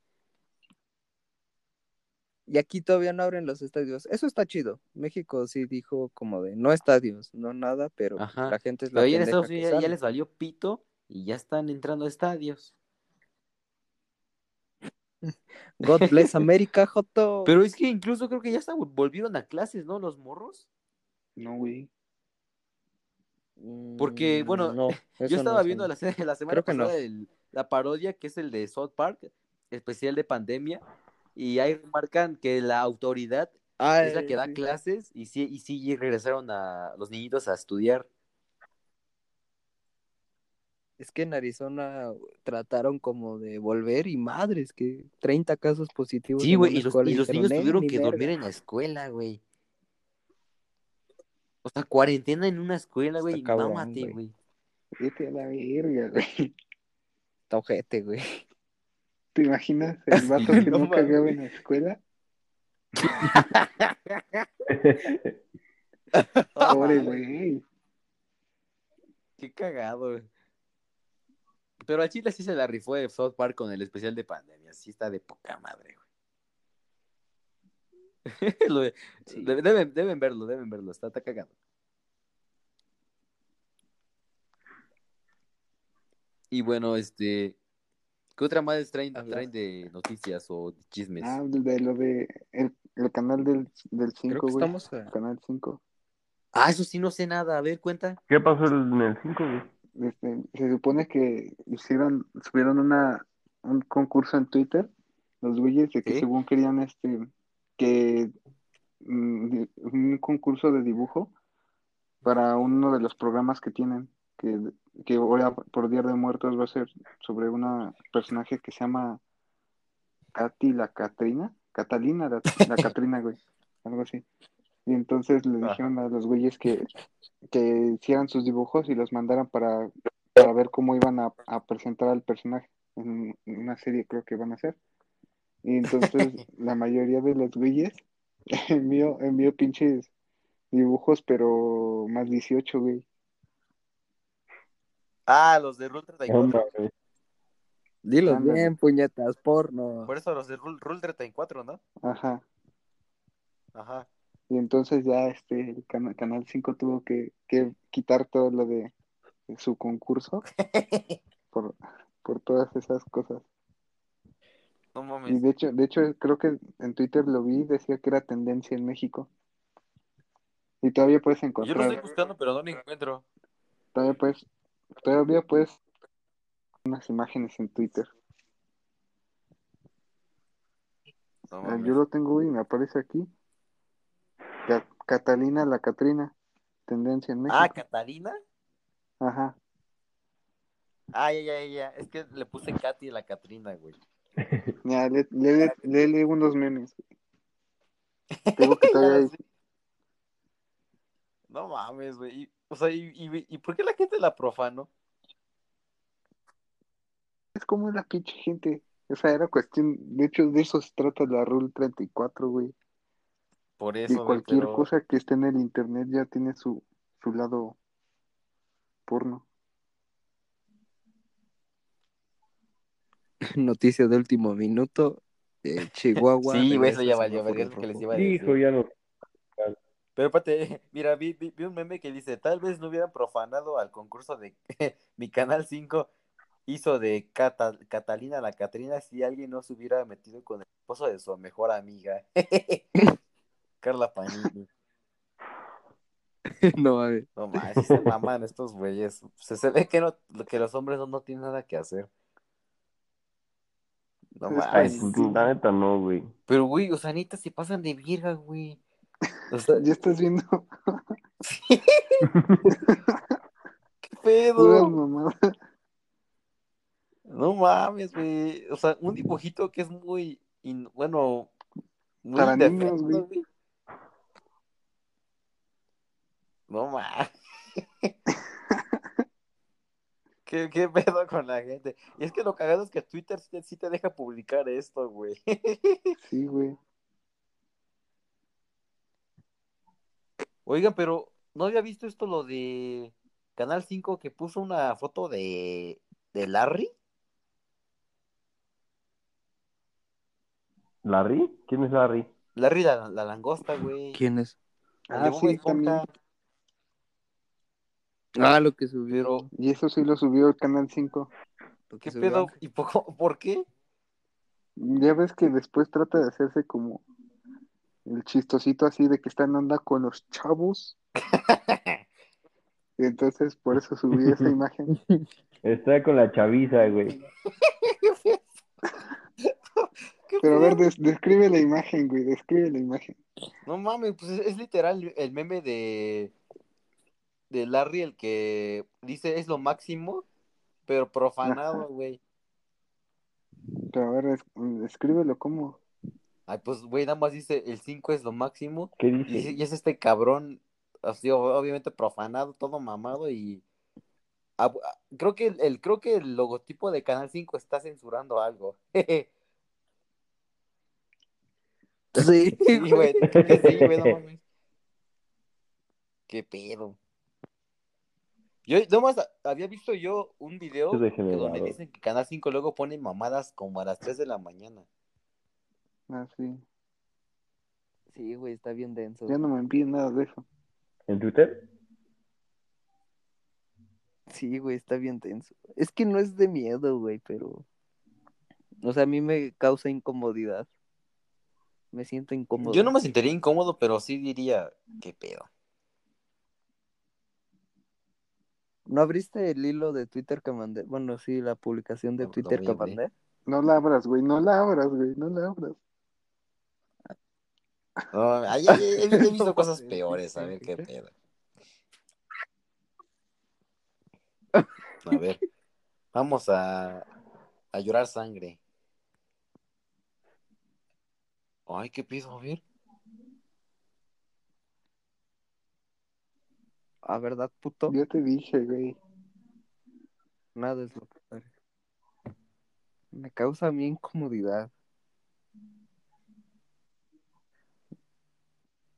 B: Y aquí todavía no abren los estadios. Eso está chido. México sí dijo como de no estadios, no nada, pero
A: Ajá.
B: la gente es la
A: Pero ahí en
B: pendeja
A: Estados
B: que
A: Unidos ya, les valió pito y ya están entrando a estadios. [laughs]
B: God bless America, Joto.
A: Pero es que incluso creo que ya hasta volvieron a clases, ¿no? Los morros.
D: No, güey.
A: Porque,
B: Mm,
A: bueno,
B: no, [laughs]
A: Yo
B: no,
A: estaba viendo
B: no.
A: la, se- la semana pasada el- la parodia que es el de South Park, especial de pandemia, y ahí remarcan que la autoridad
B: Ah,
A: es la que da
B: sí.
A: clases y sí, y sí regresaron a los niñitos a estudiar.
B: Es que en Arizona trataron como de volver y madres, que 30 casos positivos.
A: Sí, güey, y los, y niños
B: "Eh,
A: tuvieron que
B: verga".
A: dormir en la escuela, güey. O sea, cuarentena en una escuela, güey, mámate,
B: güey.
D: Vete a la verga, güey.
B: Está ojete, güey.
D: ¿Te imaginas [laughs] el vato que
A: no
D: cagaba en la escuela? [laughs] Pobre güey.
A: Qué cagado, güey. Pero a Chile sí se la rifó de South Park con el especial de pandemia. Sí está de poca madre, güey. [laughs] Lo
B: Sí.
A: deben, deben verlo, deben verlo. Está, está cagado. Y bueno, este... ¿Qué otra más traen, traen de noticias o de chismes?
D: Ah, de lo de el, el canal del, del 5,
B: Creo que
D: güey.
B: estamos a-
D: Canal 5.
A: Ah, eso sí no sé nada. A ver, cuenta.
C: ¿Qué pasó en el 5, güey?
D: este, se supone que hicieron, subieron una, un concurso en Twitter, los güeyes de que
A: ¿Sí?
D: según querían este, que mm, un concurso de dibujo para uno de los programas que tienen, que, que ahora por Día de Muertos va a ser sobre una personaje que se llama Katy la Catrina, Catalina la, la [laughs] Catrina, güey, algo así. Y entonces le
A: Ajá.
D: dijeron a los güeyes que, que hicieran sus dibujos y los mandaran para, para ver cómo iban a, a presentar al personaje en una serie creo que van a hacer. Y entonces [laughs] la mayoría de los güeyes [laughs] envió, envió pinches dibujos, pero más 18, güey.
A: Ah, los de Rule
C: No
A: 34.
C: mames.
B: Dilo
D: Ándale.
B: bien, puñetas, porno.
A: Por eso los de Rule, Rule 34, ¿no?
D: Ajá.
A: Ajá.
D: Y entonces ya este el cana- Canal 5 tuvo que, que quitar todo lo de, de su concurso [laughs] por, por todas esas cosas.
A: No
D: Y
A: mames.
D: de hecho, de hecho creo que en Twitter lo vi, decía que era tendencia en México. Y todavía puedes
A: Yo lo
D: encontrar,
A: estoy buscando, pero no lo encuentro.
D: todavía puedes, todavía puedes unas imágenes en Twitter.
A: No
D: Eh,
A: mames.
D: Yo lo tengo y me aparece aquí. Ca- Catalina la Catrina, tendencia en México.
A: Ah, Catalina.
D: Ajá.
A: Ah, ya, ya, ya. Es que le puse Katy a la Catrina, güey. [laughs]
D: Ya, le, le, léele unos memes. Tengo que todavía. [laughs]
A: No mames, güey. Y- O sea, ¿y, y, y por qué la gente la profano?
D: Es como la pinche gente. Esa era cuestión. De hecho, de eso se trata la Rule 34, güey.
A: Por
D: Y
A: eso, güey,
D: cualquier
A: pero...
D: cosa que esté en el internet ya tiene su, su lado porno. [laughs]
B: Noticia de último minuto. eh, Chihuahua.
A: Sí, güey, eso ya valió, que les iba a decir.
C: Hijo, ya no.
A: Pero espérate, [laughs] mira, vi, vi, vi un meme que dice, tal vez no hubieran profanado al concurso de [laughs] mi Canal 5 hizo de Cata- Catalina la Catrina si alguien no se hubiera metido con el esposo de su mejor amiga. Carla Panini.
B: no mames.
A: No sí se maman estos güeyes. Se, se ve que, no, que los hombres no, no tienen nada que hacer. No
D: Es
A: más.
C: Ay,
D: Ay,
C: pues, la neta no, güey.
A: Pero, güey, o sea, neta, se pasan de virga, güey. O sea, [laughs]
D: Ya estás viendo [laughs] [laughs]
A: ¿qué pedo?
D: mamadas.
A: No mames, güey. O sea, un dibujito que es muy, in- bueno, muy
D: Para
A: indefenso,
D: niños, güey.
A: güey. No mames. ¿Qué, ¿Qué pedo con la gente? Y es que lo cagado es que Twitter sí te, sí te deja publicar esto, güey. [laughs]
D: Sí, güey.
A: Oigan, pero ¿no había visto esto lo de Canal 5 que puso una foto de, de Larry?
C: ¿Larry? ¿Quién es Larry?
A: Larry la, la langosta, güey.
B: ¿Quién es?
D: Ah, sí, también.
B: Ah, lo que subió.
A: Pero,
D: Y eso sí lo subió el Canal 5.
B: lo que
A: ¿qué
B: subió
A: pedo? ¿Y por, por qué?
D: Ya ves que después trata de hacerse como el chistosito así de que está en onda con los chavos. [laughs] Y entonces por eso subí esa imagen.
C: Está con la chaviza, güey.
A: ¿Qué
D: Pero a ver, des- describe la imagen, güey, describe la imagen.
A: No mames, pues es, es literal el meme de de Larry el que dice es lo máximo, pero profanado, güey.
D: Pero a ver, des- descríbelo como.
A: Ay, pues güey, nada más dice el 5 es lo máximo
C: ¿Qué
A: y,
C: dice?
A: y es este cabrón así ob- obviamente profanado, todo mamado y creo que el, el- creo que el logotipo de Canal 5 está censurando algo. [laughs]
B: Sí,
A: güey, creo que sí, güey, no mames. [laughs] Qué pedo. Yo nomás había visto yo un video donde dicen que Canal 5 luego pone mamadas como a las 3 de la mañana.
D: Ah, sí.
B: Sí, güey, está bien denso.
D: Ya no me envíen nada de eso.
C: ¿En Twitter?
B: Sí, güey, está bien tenso. Es que no es de miedo, güey, pero... O sea, a mí me causa incomodidad. Me siento incómodo.
A: Yo no me sentiría incómodo, pero sí diría, qué pedo.
B: ¿No abriste el hilo de Twitter que mandé? Bueno, sí, la publicación de
A: No, pues,
B: Twitter que mandé.
D: No la abras, güey, no la abras, güey, no la abras.
A: No, ay, ay, he, he [laughs] visto cosas peores, a ver qué pedo. A ver, vamos a, a llorar sangre. Ay, qué pido, a ver.
B: Ah, ¿verdad, puto?
D: Ya te dije, güey.
B: Nada es lo que. Me causa mi incomodidad.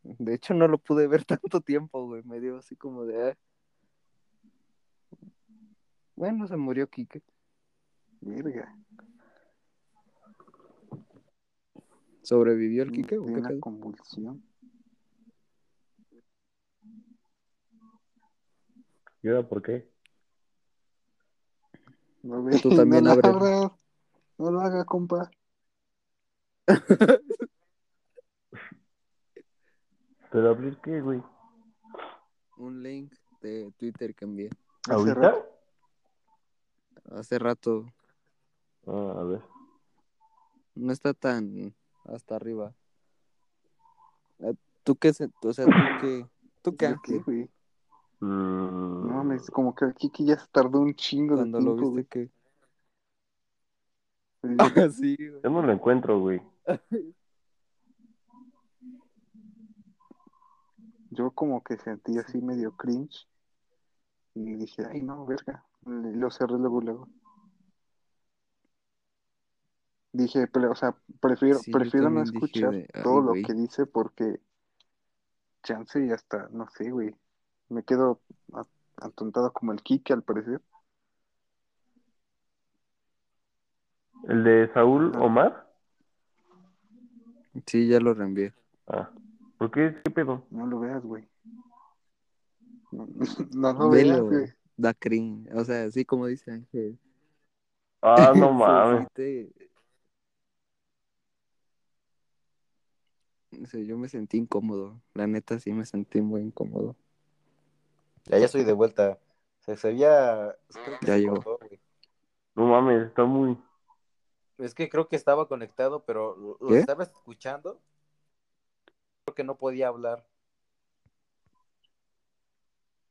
B: De hecho, no lo pude ver [laughs] tanto tiempo, güey. Me dio así como de. ah. Bueno, se murió Quique.
D: Verga.
B: ¿Sobrevivió el Quique o qué
D: una convulsión.
C: ¿Y ahora por qué?
D: No, güey,
B: Tú también
D: no. No lo haga, compa.
C: ¿Pero abrir qué, güey?
B: Un link de Twitter que envié.
D: Hace
C: ¿Ahorita?
D: rato.
B: Hace rato.
C: Ah, a ver.
B: No está tan hasta arriba. Ah, ¿Tú qué? se- O sea, ¿tú qué? ¿Tú qué?
D: ¿Yo qué, güey?
C: Mm,
D: No mames, como que el Kiki ya se tardó un chingo de
B: Cuando lo
D: tiempo,
B: viste
D: güey.
B: que. [laughs] Ah, sí, güey.
C: Yo no lo encuentro, güey. [laughs]
D: Yo como que sentí así medio cringe. Y dije, ay, no, verga. Y Lo cerré luego, luego. Dije, pero, o sea, prefiero,
B: Sí,
D: prefiero no escuchar
B: de, ay,
D: todo lo que dice porque chance y hasta, no sé, güey. Me quedo atontado como el Kike al parecer.
C: ¿El de Saúl
D: Ah.
C: Omar?
B: Sí, ya lo reenvié.
C: Ah. ¿Por qué? ¿Qué pedo?
D: No lo veas, güey. No, [laughs] no lo veas,
B: Velo,
D: güey.
B: da cringe. O sea, así como dice Ángel.
C: Ah, no [laughs]
B: Sí,
C: mames.
B: sí te- O sea, yo me sentí incómodo. La neta sí me sentí muy incómodo.
A: Ya, ya estoy de vuelta. Se, se había. creo que
B: Ya
A: se
B: llegó.
A: cortó.
C: No mames, está muy...
A: Es que creo que estaba conectado, pero lo, lo
B: ¿Qué?
A: estaba escuchando. Creo que no podía hablar.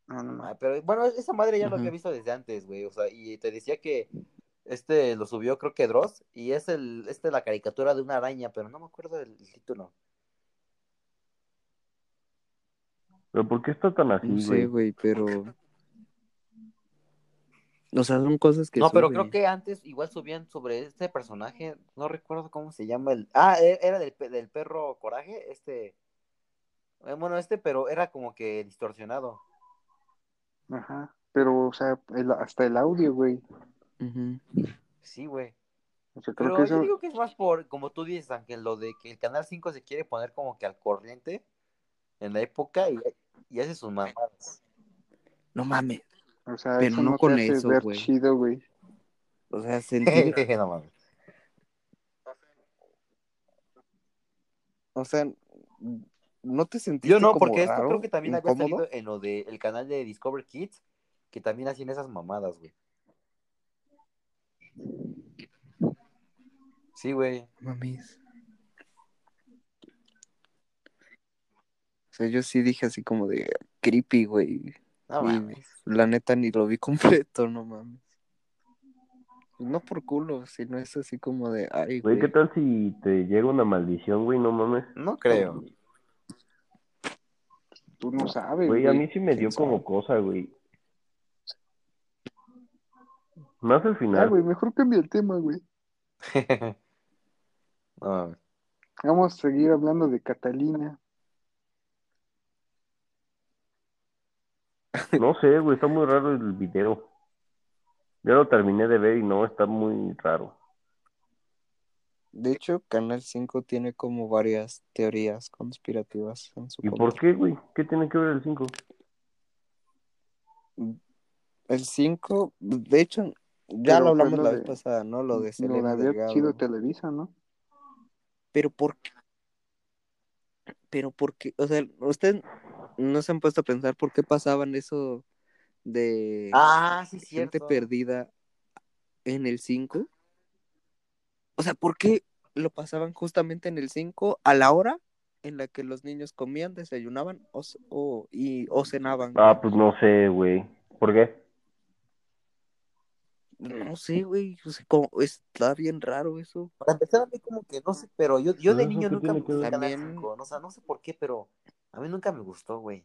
D: No, no, no.
A: Ah, pero bueno, esa madre ya lo
B: Ujú.
A: había visto desde antes, güey. O sea, y te decía que este lo subió, creo que Dross, y es el, este la caricatura de una araña, pero no me acuerdo del título.
C: ¿Pero por qué está tan así,
B: No sé,
C: güey?
B: güey, pero. O sea, son cosas que.
A: no, pero
B: sube.
A: creo que antes igual subían sobre este personaje, no recuerdo cómo se llama el. Ah, e- era del, del perro Coraje, este. eh, Bueno, este, pero era como que distorsionado.
D: Ajá. Pero, o sea, el- hasta el audio, güey.
B: Ujú.
A: Sí, güey.
D: O sea, creo
A: Pero
D: que
A: yo
D: eso.
A: digo que es más por, como tú dices, Ángel, lo de que el Canal 5 se quiere poner como que al corriente en la época y, y hace sus mamadas.
B: No mames.
D: O sea,
B: Pero
D: eso
B: no
D: no,
B: con
D: te hace
B: eso,
D: ver
B: güey.
D: chido, güey.
B: O sea, [laughs] sentí.
A: no mames.
B: o sea, ¿no te sentiste
A: Yo no,
B: como
A: porque esto creo que también había
B: incómodo?
A: salido en lo del canal de Discover Kids, que también hacían esas mamadas, güey. Sí, güey.
B: Mames. Sea, yo sí dije así como de creepy, güey.
A: No
B: Y
A: mames.
B: la neta ni lo vi [laughs] completo, no mames. No por culo, sino es así como de, ay,
C: Güey,
B: güey.
C: ¿qué tal si te llega una maldición, güey? No mames.
A: No creo.
D: Tú no sabes,
C: Güey,
D: güey.
C: a mí sí me dio
B: ¿Quién
C: como cosa, güey. Más al
D: Ah,
C: final.
D: güey, mejor cambia el tema, güey. [laughs]
A: no mames.
D: Vamos a seguir hablando de Catalina.
C: No sé, güey, está muy raro el video. Ya lo terminé de ver y no, está muy raro.
B: De hecho, Canal 5 tiene como varias teorías conspirativas en su
C: ¿Y
B: contra.
C: por qué, güey? ¿Qué tiene que ver el 5?
B: El 5, de hecho, ya
D: Pero
B: lo hablamos
D: lo
B: la
D: de-
B: vez pasada, ¿no? Lo de
D: Lo
B: Selena
D: de
B: Delgado.
D: sido Televisa, ¿no?
B: Pero ¿por qué? Pero ¿por qué? O sea, ustedes no se han puesto a pensar por qué pasaban eso de
A: Ah, sí,
B: gente
A: cierto.
B: perdida en el 5. O sea, ¿por qué lo pasaban justamente en el 5 a la hora en la que los niños comían, desayunaban o, o- y, o cenaban?
C: Ah, pues no sé, güey. ¿Por qué?
B: No sé, güey. o sea, como- está bien raro eso.
A: Para empezar, a mí como que no sé, pero yo, yo de niño nunca me gustó. Canal
B: También-
A: 5, no, o sea, no sé por qué, pero a mí nunca me gustó, güey.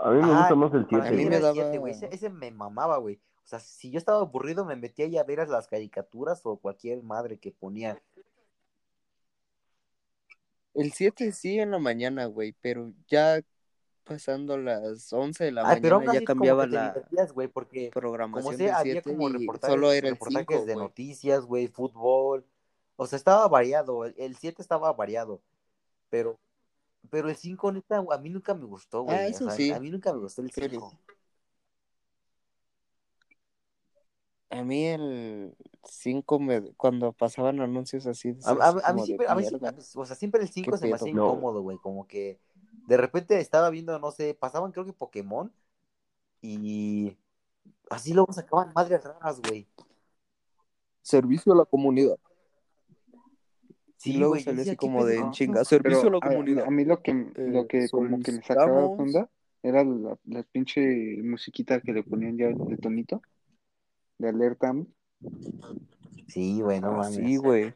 C: A mí me gusta más el
A: Para
C: 7,
A: mí
B: A mí me
A: el
B: daba-
A: 7, güey, ese, ese me mamaba, güey. O sea, si yo estaba aburrido, me metía ahí a ver las caricaturas o cualquier madre que ponía.
B: El 7 sí en la mañana, güey, pero ya pasando las 11 de la
A: Ay, pero
B: mañana
A: aún
B: ya
A: como
B: cambiaba
A: te
B: la
A: divertías, güey, porque como
B: programación
A: sea,
B: del
A: había
B: 7
A: como
B: y
A: reportajes,
B: solo era el
A: reportajes
B: 5,
A: de
B: güey.
A: noticias, güey, fútbol. O sea, estaba variado, el- el 7 estaba variado, pero pero el 5 neta a mí nunca me gustó, güey.
B: Ah,
A: o
B: eso
A: sea,
B: sí.
A: a mí nunca me gustó el
B: Pero-
A: 5.
B: A mí el 5 me cuando pasaban anuncios así,
A: A, a- a mí
B: como de
A: siempre, a mí siempre, o sea, siempre el 5
B: ¿Qué
A: se me hacía
C: No.
A: incómodo, güey, como que de repente estaba viendo, no sé, pasaban creo que Pokémon y así luego sacaban madres raras, güey.
B: Servicio a la comunidad.
A: Sí,
B: y luego
A: güey,
B: salió así
A: ¿qué
B: como de en chinga, servicio
D: Pero
B: a la comunidad.
D: a mí lo que,
B: Eh,
D: lo que como que me sacaba onda era la, la pinche musiquita que le ponían ya de tonito, de alerta.
A: Sí, güey, no
B: Ah,
A: mames.
B: sí, güey.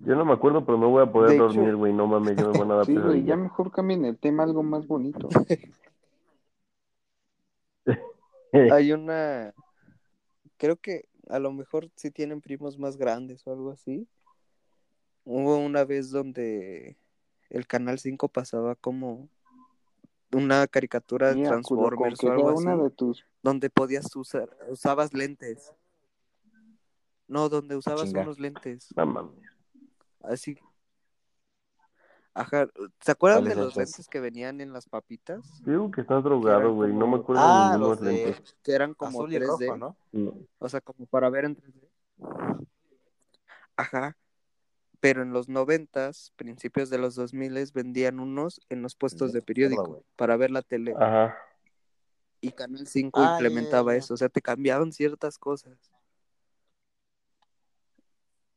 C: Yo no me acuerdo, pero no voy a poder
B: De
C: dormir, güey. No mames, yo me van a dar [laughs]
D: Sí, güey, ya mejor cambien el tema a algo más bonito. [laughs]
B: Hay una creo que a lo mejor si tienen primos más grandes o algo así. Hubo una vez donde el canal 5 pasaba como una caricatura de
D: Mira,
B: Transformers o algo así,
D: una de tus
B: donde podías usar, usabas lentes. No, donde usabas
A: Chinga.
B: unos lentes.
C: No mames.
B: Así. Ajá, ¿se acuerdan
A: ¿Cuáles
B: de los lentes que venían en las papitas?
C: Digo que estás drogado,
B: eran
C: güey. No
B: como-
C: me acuerdo
A: Ah,
C: de ninguno
A: los de
C: lentes.
B: Que eran como
A: azul y
B: 3D.
A: rojo, ¿no?
C: No.
B: O sea, como para ver en 3D. Ajá. Pero en los noventas, principios de los 2000 vendían unos en los puestos de periódico para ver la tele.
C: Ajá.
B: Y Canal 5
A: Ah,
B: implementaba eso. O sea, te cambiaban ciertas cosas.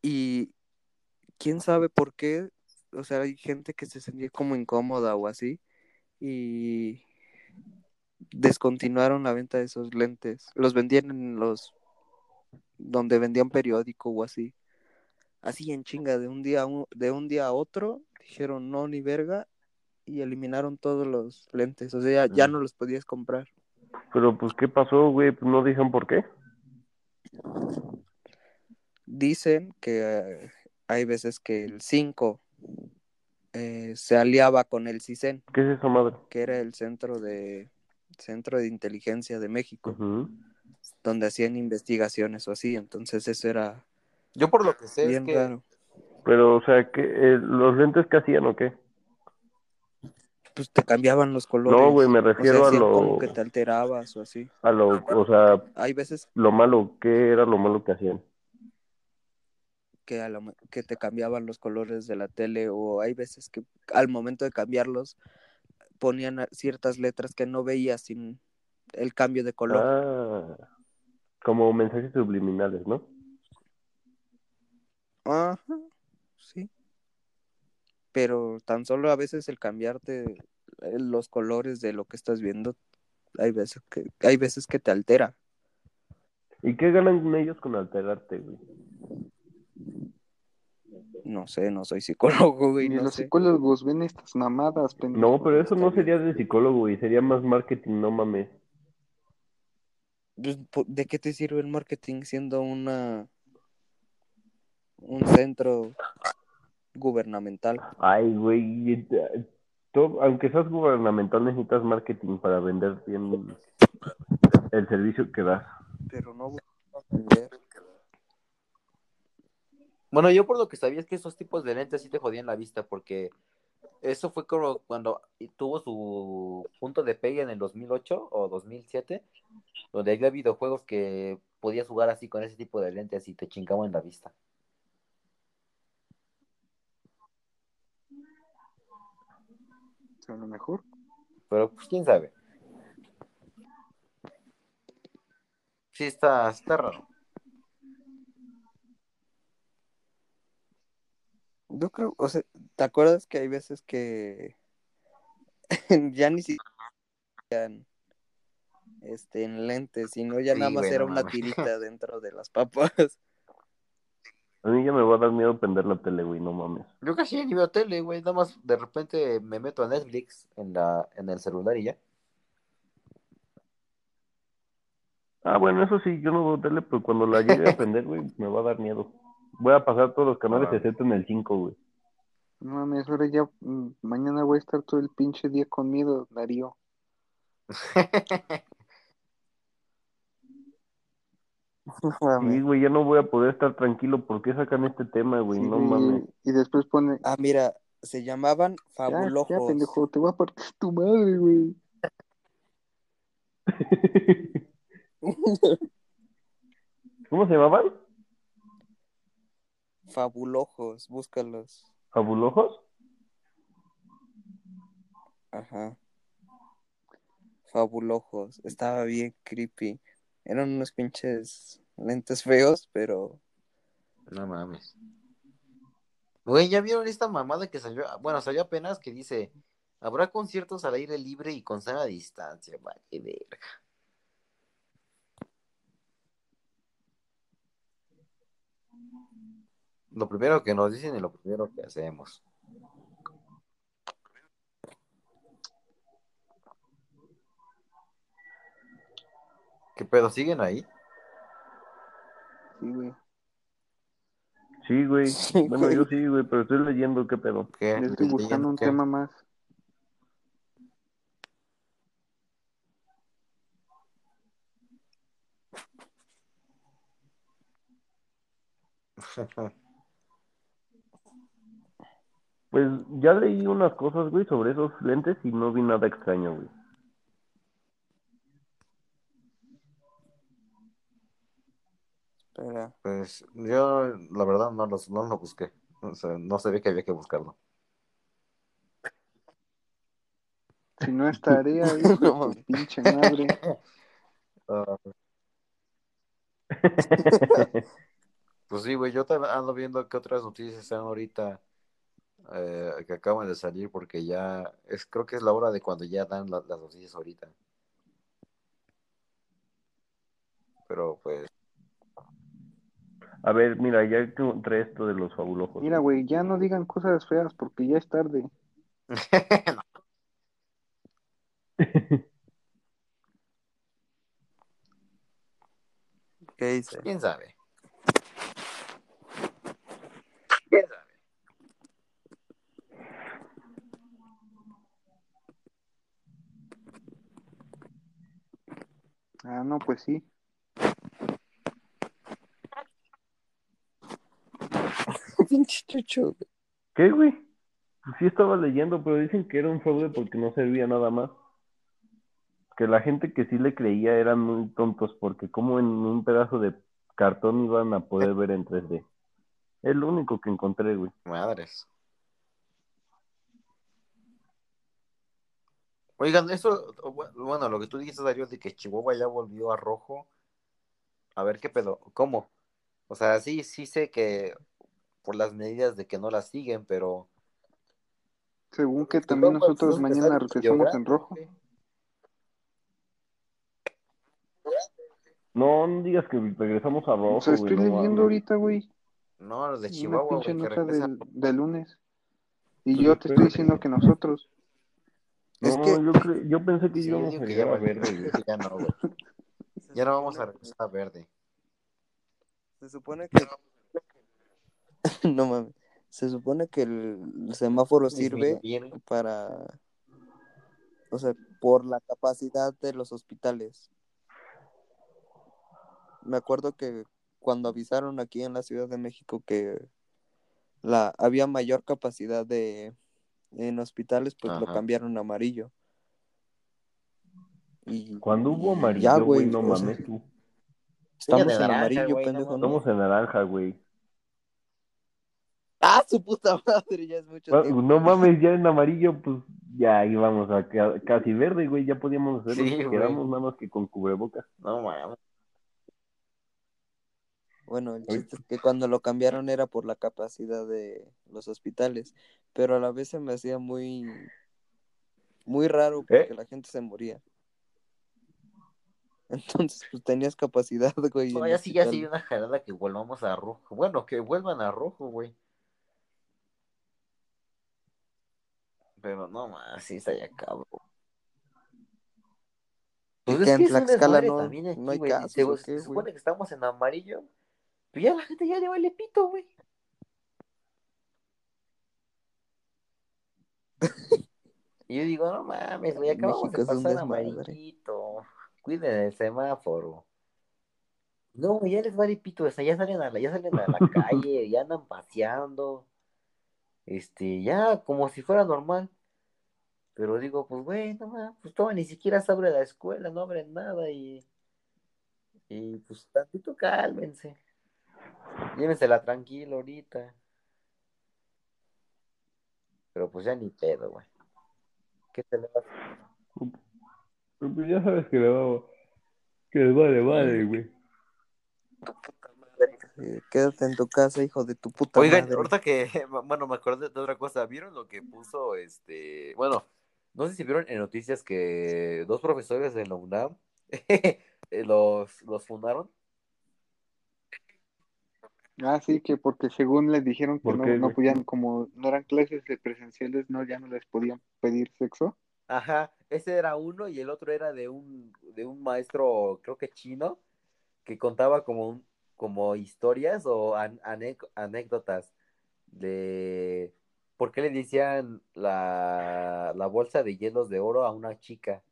B: Y quién sabe por qué. O sea, hay gente que se sentía como incómoda o así. Y descontinuaron la venta de esos lentes. Los vendían en los donde vendían periódico o así. Así en chinga, de un día a un- de un día a otro, dijeron no ni verga y eliminaron todos los lentes. O sea, ya, ya no los podías comprar.
C: Pero pues, ¿qué pasó, güey? Pues no dijeron por qué.
B: Dicen que hay veces que el 5 eh, se aliaba con el CISEN,
C: ¿Qué es esa madre?
B: que era el centro de centro de inteligencia de México, donde hacían investigaciones o así. Entonces eso era
A: Yo por lo que sé
B: bien
A: es que
B: raro.
C: Pero, o sea, ¿qué, eh, ¿los lentes qué hacían o qué?
B: Pues te cambiaban los colores.
C: No, güey, me
B: O sea,
C: refiero a
B: hacían
C: lo,
B: como que te alterabas o así.
C: a lo, o sea,
B: Hay veces
C: lo malo, ¿qué era lo malo que hacían?
B: Que, a me- que te cambiaban los colores de la tele o hay veces que al momento de cambiarlos ponían ciertas letras que no veías sin el cambio de color.
C: Ah, como mensajes subliminales, ¿no?
B: Ajá, sí. Pero tan solo a veces el cambiarte eh, los colores de lo que estás viendo, hay veces que, hay veces que te altera.
C: ¿Y qué ganan ellos con alterarte, güey?
B: No sé, no soy psicólogo, güey,
D: Ni
B: no
D: los
B: sé.
D: psicólogos ven estas mamadas, pendejo.
C: No, pero eso no sería de psicólogo, güey, sería más marketing, no mames.
B: Pues, ¿De qué te sirve el marketing siendo una un centro gubernamental?
C: Ay, güey, eh, todo- aunque seas gubernamental necesitas marketing para vender bien el servicio que das.
B: Pero no buscaba vender.
A: Bueno, yo por lo que sabía es que esos tipos de lentes sí te jodían la vista, porque eso fue como cuando tuvo su punto de pegue en el 2008 o 2007, donde había videojuegos que podías jugar así con ese tipo de lentes y te chingaban la vista.
D: A lo mejor.
A: pero pues quién sabe. Sí, está, está raro.
B: Yo creo, o sea, ¿te acuerdas que hay veces que [laughs] ya ni siquiera este, en lentes, sino ya
A: Sí,
B: nada más era una tirita [laughs] dentro de las papas?
C: A mí ya me va a dar miedo prender la tele, güey, no mames.
A: Yo casi ni veo tele, güey. Nada más de repente me meto a Netflix en, la, en el celular y ya.
C: Ah, bueno, eso sí, yo no veo tele, pero cuando la llegue a prender, güey, me va a dar miedo. Voy a pasar todos los canales
A: Ah.
C: excepto en el 5, güey.
D: No mames, ahora ya mm, mañana voy a estar todo el pinche día con miedo, Darío. [laughs]
B: No
C: Sí,
B: mames.
C: güey, ya no voy a poder estar tranquilo. ¿Por qué sacan este tema, güey?
D: Sí,
C: no mames.
D: Y después pone,
B: Ah, mira, se llamaban
D: ya, ya,
B: fabulojos.
D: pendejo, te voy a partir tu madre, güey. [laughs] [laughs]
C: ¿Cómo se llamaban?
B: Fabulojos, búscalos.
C: ¿Fabulojos?
B: Ajá. Fabulojos. Estaba bien creepy. Eran unos pinches lentes feos, pero
A: No mames. Güey, ¿ya vieron esta mamada que salió? Bueno, salió apenas que dice, habrá conciertos al aire libre y con sana distancia. Vale, verga. Lo primero que nos dicen y lo primero que hacemos. ¿Qué pedo? ¿Siguen ahí?
D: Sí, güey.
C: Sí, güey.
B: Sí,
C: bueno,
B: güey.
C: yo sí, güey, pero estoy leyendo qué pedo.
D: Estoy buscando un
A: ¿Qué?
D: tema más. [laughs]
C: Pues ya leí unas cosas, güey, sobre esos lentes y no vi nada extraño, güey.
B: espera.
A: Pues yo, la verdad, no los, no lo busqué. O sea, no sabía que había que buscarlo.
D: Si no es tarea, [laughs] hijo de tu
B: mames.
D: pinche madre.
A: Ah, [laughs] pues sí, güey, yo también ando viendo qué otras noticias están ahorita eh, que acaban de salir porque ya es creo que es la hora de cuando ya dan la- las noticias ahorita. Pero pues,
C: A ver, mira, ya encontré esto de los fabulojos.
D: Mira, güey, ya no digan cosas feas porque ya es tarde. [laughs]
B: ¿Qué dice?
A: quién sabe.
D: Ah, no, pues sí. [laughs]
B: Pinche chucho. güey.
C: ¿Qué, güey? Pues sí estaba leyendo, pero dicen que era un fraude porque no servía nada más. Que la gente que sí le creía eran muy tontos porque como en un pedazo de cartón iban a poder ver en 3D. Es lo único que encontré, güey.
A: Madres. Oigan, eso, bueno, lo que tú dijiste, Darío, de que Chihuahua ya volvió a rojo. A ver qué pedo, ¿cómo? O sea, sí, sí sé que por las medidas de que no las siguen, pero.
D: Según que también nosotros
A: pues,
D: mañana regresamos en rojo.
C: No, no digas que regresamos a rojo,
D: O sea, estoy
C: no
D: leyendo
C: mames.
D: ahorita, güey,
A: No, los de
D: una
A: Chihuahua,
D: pinche
A: güey, que
D: nota
A: regresan.
D: del, del lunes. Y
C: Pues
D: yo te estoy diciendo que nosotros.
B: Es
C: No,
B: que-
C: yo, cre- yo pensé que
A: Sí,
C: íbamos a llegar a verde,
A: ya no, güey. [laughs] Ya no vamos a regresar a verde.
B: Se supone que. [laughs] no mames. Se supone que el semáforo sirve para. O sea, por la capacidad de los hospitales. Me acuerdo que cuando avisaron aquí en la Ciudad de México que la había mayor capacidad de en hospitales, pues lo cambiaron a amarillo. Y
C: Cuando hubo
B: Ya,
C: amarillo, güey,
B: güey,
C: no mames tú.
B: estamos en
A: naranja,
B: amarillo,
A: no
B: pendejo. ¿no?
C: Estamos en naranja, güey.
B: Ah, su puta madre, ya es mucho tiempo.
C: No mames, ya en amarillo, pues ya íbamos a ca- casi verde, güey, ya podíamos hacer
A: Sí,
C: lo que queramos, nada más que con cubrebocas.
A: No mames.
B: Bueno, el chiste es que cuando lo cambiaron era por la capacidad de los hospitales, pero a la vez se me hacía muy, muy raro porque
A: ¿Eh?
B: la gente se moría. [laughs] Entonces, pues tenías capacidad, güey.
A: No,
B: en
A: ya sí, ya sí, una jalada que volvamos a rojo. Bueno, que vuelvan a rojo, güey. Pero no más, sí está ya cabrón.
B: ¿Y
A: Pues
B: que
A: es
B: en
A: que es un
B: Tlaxcala no-
A: también aquí,
B: no hay casos,
A: Se, supone que estamos en amarillo, pero ya la gente ya le vale pito, güey. Y yo digo, no mames, güey, acabamos
B: México
A: de pasar
B: desmadre.
A: amarillito. Cuiden el semáforo. No, ya les vale pito, o sea, ya salen a la, ya salen a la [laughs] calle, ya andan paseando. Este, ya como si fuera normal. Pero digo, pues güey, no mames, pues toma, ni siquiera se abre la escuela, no abren nada y. Y pues tantito cálmense. Llévensela tranquilo ahorita. Pero pues ya ni pedo, güey. ¿Qué te le va a hacer?
C: Pero pues ya sabes que le va, que le vale madre, güey.
B: Eh, Quédate en tu casa, hijo de tu puta
A: Oigan,
B: madre.
A: ahorita que, [laughs] bueno, me acordé de otra cosa. ¿Vieron lo que puso este? Bueno, no sé si vieron en noticias que dos profesores de la UNAM [laughs] eh, los, los fundaron.
D: Ah, sí, que porque según les dijeron que
C: ¿Por
D: no,
C: qué,
D: no podían, como no eran clases de presenciales, no, ya no les podían pedir sexo.
A: Ajá, ese era uno y el otro era de un, de un maestro, creo que chino, que contaba como un, como historias o an- anec- anécdotas de por qué le decían la, la bolsa de hielos de oro a una chica.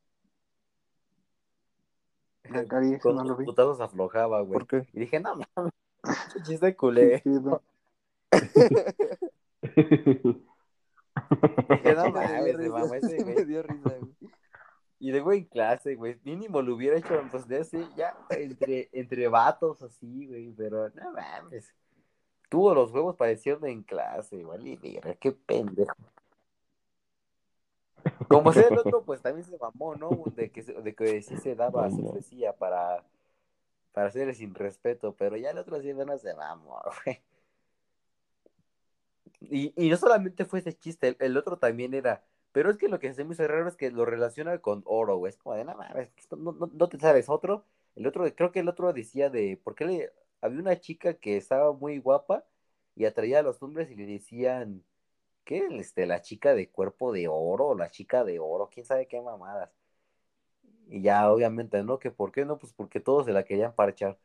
A: [laughs] Con
D: no lo
A: los
D: vi.
A: putazos aflojaba, güey.
B: ¿Por qué?
A: Y dije, no mames, chiste culé. Dije, [laughs] no [laughs]
B: me
A: mames,
B: risa,
A: mamá ese, [laughs] güey.
B: me dio risa, güey.
A: Y de güey en clase, güey. Mínimo lo hubiera hecho pues de así, ya, entre, entre vatos así, güey. Pero no mames. Tuvo los huevos para decirlo en clase, igual y mira, qué pendejo. Como sea el otro, pues también se mamó, ¿no? De que, de que sí se daba, se ofrecía para, para hacerle sin respeto, pero ya el otro sí no se mamó, [laughs] güey. Y, y no solamente fue ese chiste, el, otro también era, pero es que lo que se me hizo raro es que lo relaciona con oro, güey. Es como de, esto no, no, no te sabes otro. El otro, creo que el otro decía de, ¿por qué le, había una chica que estaba muy guapa y atraía a los hombres y le decían, ¿qué? Este, la chica de cuerpo de oro, la chica de oro, quién sabe qué mamadas. Y ya, obviamente, ¿no? Que por qué no, pues porque todos se la querían parchar.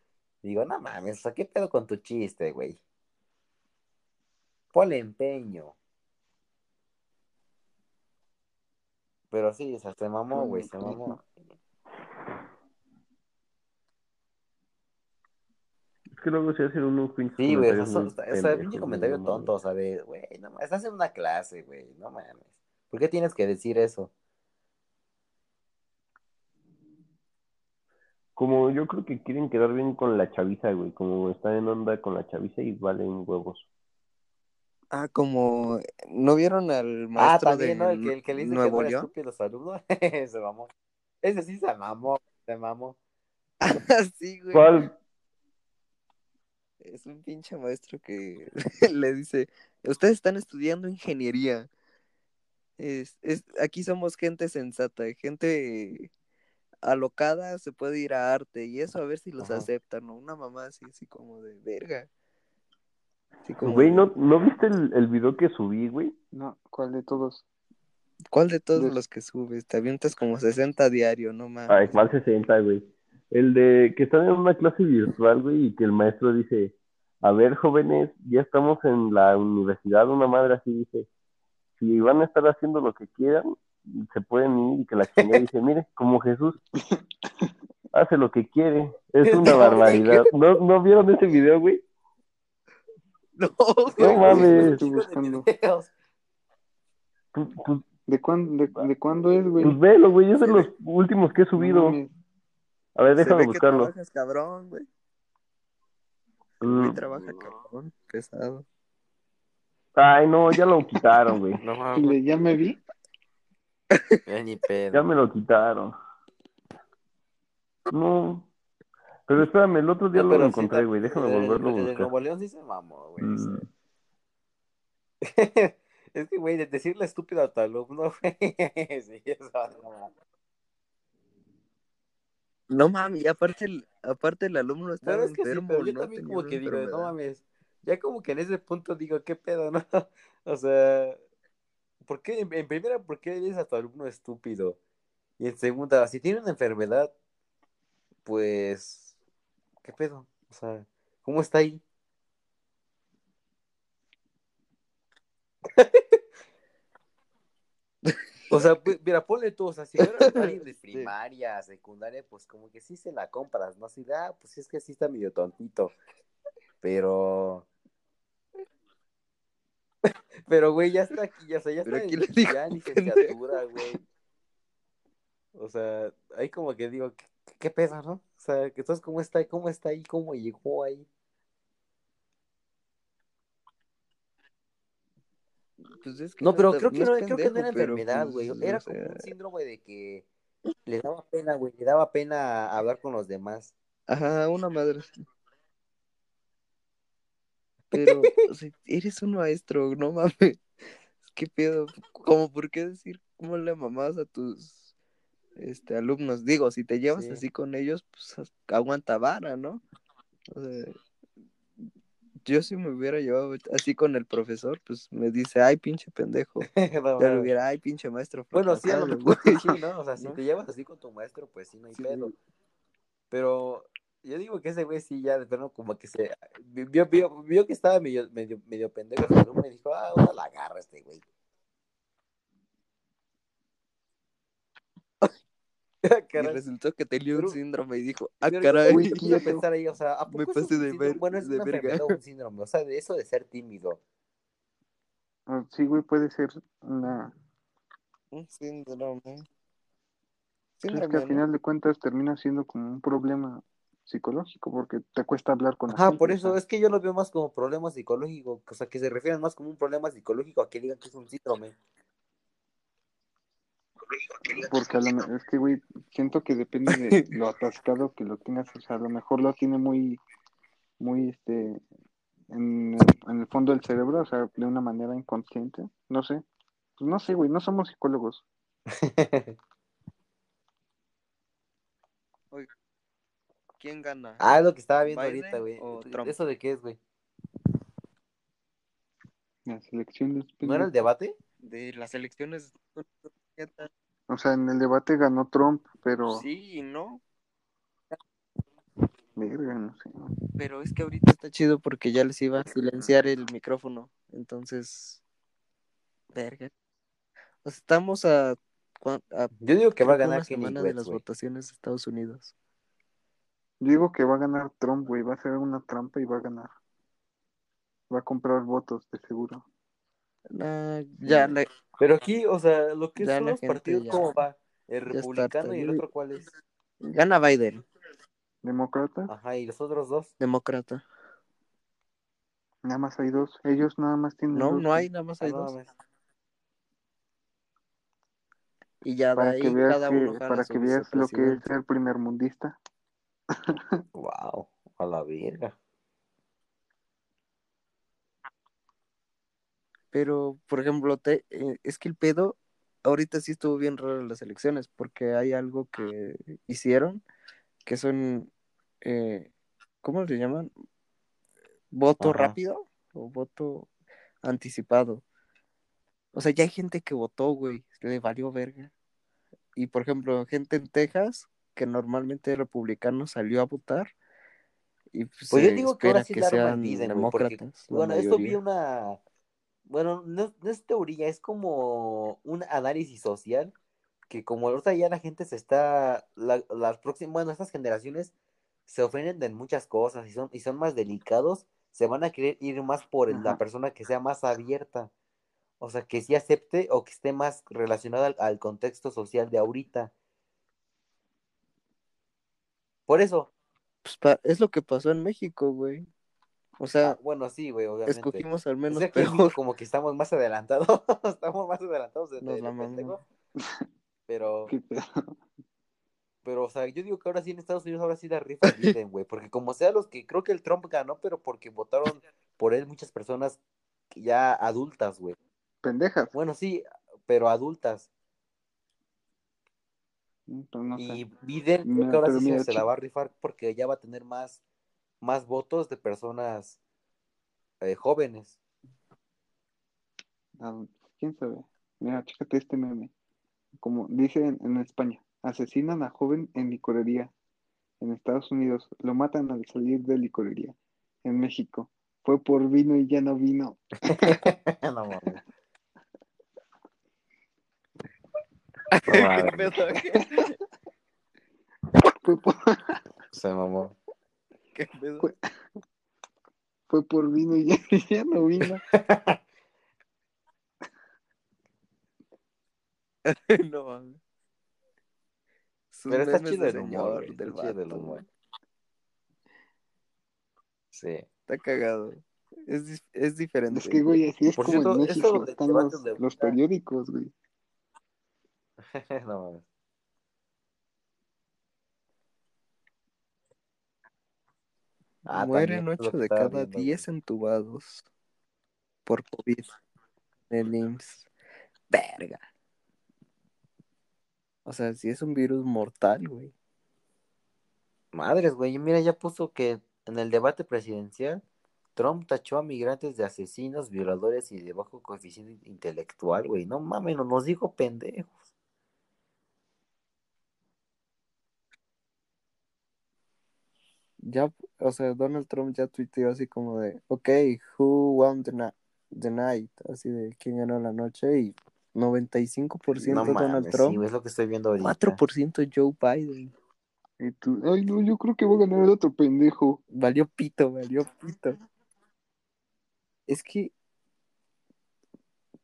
A: Y digo, no mames, ¿qué pedo con tu chiste, güey? Ponle empeño. Pero sí, o sea, se mamó, güey, se mamó.
C: Es que luego se hacen unos pinches
A: Sí, güey, o sea,
C: pendejos,
A: pinche comentario tonto, o sea, de, güey, no mames, estás en una clase, güey, no mames. ¿Por qué tienes que decir eso?
C: Como yo creo que quieren quedar bien con la chaviza, güey. Como están en onda con la chaviza y valen huevos.
B: Ah, como ¿no vieron al
A: Ah,
B: maestro
A: también,
B: de
A: ¿no? El que, el que le dice que
B: Nuevo
A: no era
B: León?
A: estúpido los alumnos, [laughs] se mamó. Ese sí se mamó, se mamó. [laughs]
B: sí, güey.
C: ¿Cuál?
B: Es un pinche maestro que [laughs] le dice, ustedes están estudiando ingeniería. Es, es, aquí somos gente sensata, gente alocada, se puede ir a arte y eso a ver si los
A: Ajá.
B: aceptan, ¿no? Una mamá así, así como de verga. Así como
C: Güey,
B: de,
C: ¿no, ¿no viste el, el video que subí, güey?
D: No, ¿cuál de todos?
B: ¿Cuál de todos
D: de-
B: los que subes? Te avientas como 60 diario, no mames.
C: Ay, ¿cuál 60, güey? El de que están en una clase virtual, güey, y que el maestro dice, a ver, jóvenes, ya estamos en la universidad, una madre así dice, si van a estar haciendo lo que quieran, se pueden ir, y que la chingada [laughs] dice, mire, como Jesús, [laughs] hace lo que quiere, es una barbaridad. ¿No, ¿No vieron ese video, güey?
B: No,
C: No mames.
D: Estoy buscando.
C: Pues, pues,
D: ¿De cuándo, de, de cuándo es, güey?
C: pues velo, güey, es de
B: Sí,
C: los últimos que he subido. A ver,
B: Se
C: déjame
B: ve que
C: buscarlo.
B: trabajas cabrón, güey.
C: Mm.
B: Trabaja cabrón, pesado.
C: Ay, no, ya lo quitaron, güey.
A: No
D: ¿Y
A: mames.
D: le- ya me vi?
A: Eh, ni
C: Ya
A: pedo.
C: me lo quitaron. No. Pero espérame, el otro día
A: No,
C: lo encontré,
A: está-
C: güey. Déjame
A: el- el-
C: volverlo a
A: el de
C: buscar.
A: Nuevo León sí se mamó, güey.
C: Mm. [laughs]
A: Es que, güey, de decirle estúpido a tu alumno, [laughs] güey. Sí, eso no.
B: No mames, aparte el, aparte el alumno estaba
A: Bueno, es que sí,
B: enfermo,
A: pero yo
B: ¿no?
A: también como que digo, no mames. Ya como que en ese punto digo, ¿qué pedo, no? [laughs] O sea, ¿por qué? En, primera, ¿por qué eres a tu alumno estúpido? Y en segunda, si tiene una enfermedad, pues, ¿qué pedo? O sea, ¿cómo está ahí? [laughs] O sea, pues, mira, ponle tú, o sea, si fuera [laughs] alguien de primaria, secundaria, pues como que sí se la compras, ¿no? Así de, ah, pues es que sí está medio tontito. Pero. Pero, güey, ya está aquí, ya, o sea, ya está
B: ¿quién
A: en ya en licenciatura, güey. O sea, ahí como que digo, ¿qué, qué pedo, no? O sea, que entonces, ¿cómo está ahí? ¿Cómo está ahí? ¿Cómo llegó ahí?
B: Pues es que
A: No, pero creo que no, creo que no era enfermedad, güey.
B: pues,
A: Era
B: o
A: como un síndrome de que le daba pena, güey. Le daba pena hablar con los demás.
B: Ajá, una madre. Pero, o sea, eres un maestro, no mames. ¿Qué pedo? ¿Cómo por qué decir cómo le mamás a tus este alumnos? Digo, si te llevas
A: Sí.
B: así con ellos, pues aguanta vara, ¿no? O sea, yo si me hubiera llevado así con el profesor, pues me dice, ay, pinche pendejo. [laughs]
A: No
B: Ya
A: mames.
B: hubiera, ay, pinche maestro
A: Bueno, sí, a lo mejor [laughs]
B: güey".
A: sí, ¿no? O sea, si
B: ¿No?
A: te llevas así con tu maestro, pues sí, no hay
B: Sí.
A: pedo. Pero yo digo que ese güey sí ya de plano como que se vio, vio, vio que estaba medio, medio, medio pendejo y dijo, ah, ahora la agarra este güey. [laughs]
B: Y resultó que tenía un síndrome y dijo, ah,
A: yo
B: caray.
A: me puse a pensar ahí, o sea, ¿a [laughs]
B: Me
A: poco eso
B: pasé
A: es un
B: de
A: síndrome?
B: ver-
A: Bueno, es
B: de
A: una
B: verga.
A: un síndrome, o sea, de eso de ser tímido.
D: Ah, Sí, güey, puede ser una...
B: Un síndrome.
D: pues Es que
B: Síndrome,
D: al final de cuentas termina siendo como un problema psicológico porque te cuesta hablar con la
A: Ajá,
D: gente,
A: por eso es que yo lo veo más como problema psicológico, o sea, que se refieren más como un problema psicológico a que digan que es un síndrome.
D: porque a lo es que, güey, siento que depende de [laughs] lo atascado que lo tengas, o sea, a lo mejor lo tiene muy, muy, este, en el, en el fondo del cerebro, o sea, de una manera inconsciente, no sé, pues no sé, güey, no somos psicólogos. [laughs]
B: ¿Quién gana?
A: ah, es lo que estaba viendo
B: ¿Biden
A: ahorita, güey. ¿Eso de qué es, güey?
D: Las elecciones,
A: ¿No era el debate?
B: De las elecciones. [laughs]
D: o sea, en el debate ganó Trump, pero,
B: Sí y no.
D: verga, no sé.
B: Pero es que ahorita está chido porque ya les iba a silenciar el micrófono. Entonces. Verga. O sea, estamos a.
A: Yo digo que va a ganar
B: semana de las votaciones de Estados Unidos.
D: Digo que va a ganar Trump, güey, va a ser una trampa y va a ganar. Va a comprar votos, de seguro.
B: Nah, ya, la-
A: Pero aquí, o sea, lo que
B: Ya
A: son los partidos,
B: ya-
A: ¿cómo va? El republicano y el otro, ¿cuál es?
B: gana Biden,
D: ¿Demócrata?
A: Ajá, y los otros dos.
B: demócrata.
D: Nada más hay dos. Ellos nada más tienen
B: No,
D: dos.
B: no hay, nada más
A: Ah,
B: hay dos. Y ya de
D: Para que
B: ahí
D: veas,
B: cada
D: que,
B: uno
D: para que veas lo que es ser primer mundista.
A: Wow, a la verga.
B: Pero, por ejemplo, te- eh, es que el pedo ahorita sí estuvo bien raro en las elecciones porque hay algo que hicieron que son, eh, ¿cómo le llaman? Voto
A: Ajá.
B: rápido o voto anticipado. O sea, ya hay gente que votó, güey, le valió verga. Y, por ejemplo, gente en Texas que normalmente es republicano salió a votar y pues,
A: Pues yo digo que ahora sí
B: que
A: la
B: sean
A: Biden, porque,
B: demócratas. la
A: bueno, esto vi una, bueno, no, no es teoría, es como un análisis social, que como ahorita ya la gente se está, la- las próximas, bueno, estas generaciones se ofenden de muchas cosas y son, y son más delicados, se van a querer ir más por el- la persona que sea más abierta, o sea, que sí acepte o que esté más relacionada al, al contexto social de ahorita. Por eso,
B: Pues pa- es lo que pasó en México, güey. O sea,
A: ah, bueno, sí, güey, obviamente.
B: escogimos al menos
A: aquí en
B: peor.
A: Como que estamos más adelantados, [laughs] estamos más adelantados de,
B: Nos
A: de
B: mamamos.
A: Pero, [laughs]
D: ¿Qué pedo?
A: pero, o sea, yo digo que ahora sí en Estados Unidos ahora sí la rifa [laughs] Biden, güey. Porque como sea los que creo que el Trump ganó, pero porque votaron por él muchas personas ya adultas, güey.
D: Pendejas.
A: Bueno, sí, pero adultas.
D: Mm, Pero no
A: Y
D: sé.
A: Biden creo que ahora sí se- la va a rifar porque ya va a tener más, más votos de personas eh, jóvenes.
D: Ah, ¿Quién sabe? Mira, chécate este meme. Como dicen en España, asesinan a joven en licorería. En Estados Unidos, lo matan al salir de licorería. En México, fue por vino y ya no vino. [laughs]
A: no mames.
B: ¿Qué
A: mames.
B: pedo? [laughs]
D: Fue por,
A: Se mamó.
B: ¿Qué pedo?
D: Fue- fue por vino y ya, [laughs] ya no vino. [laughs]
B: no mames.
A: Pero está chido el humor,
B: señor
A: güey,
B: del
A: chido el humor. Sí.
B: Está cagado. Es, es diferente.
D: Es que, güey, así es
A: Por
D: como
A: cierto,
D: en México están los,
A: de
D: los periódicos, güey. [laughs]
A: no mames. Ah,
B: Mueren
A: también, es lo
B: 8
A: que
B: de cada
A: viendo,
B: 10 entubados por COVID en el IMSS. Verga. O sea, si es un virus mortal, güey.
A: Madres, güey, mira, ya puso que en el debate presidencial Trump tachó a migrantes de asesinos, violadores y de bajo coeficiente intelectual, güey. No mames, no nos dijo pendejos.
B: Ya, o sea, Donald Trump ya tuiteó así como de, ok, who won the, night? Así de quién ganó la noche y 95%
A: No
B: Donald
A: mames, sí,
B: Trump,
A: güey, es lo que estoy viendo ahorita.
B: 4% Joe Biden.
D: Y tú, ay, no, yo creo que va a ganar el otro pendejo.
B: Valió pito, valió pito. Es que,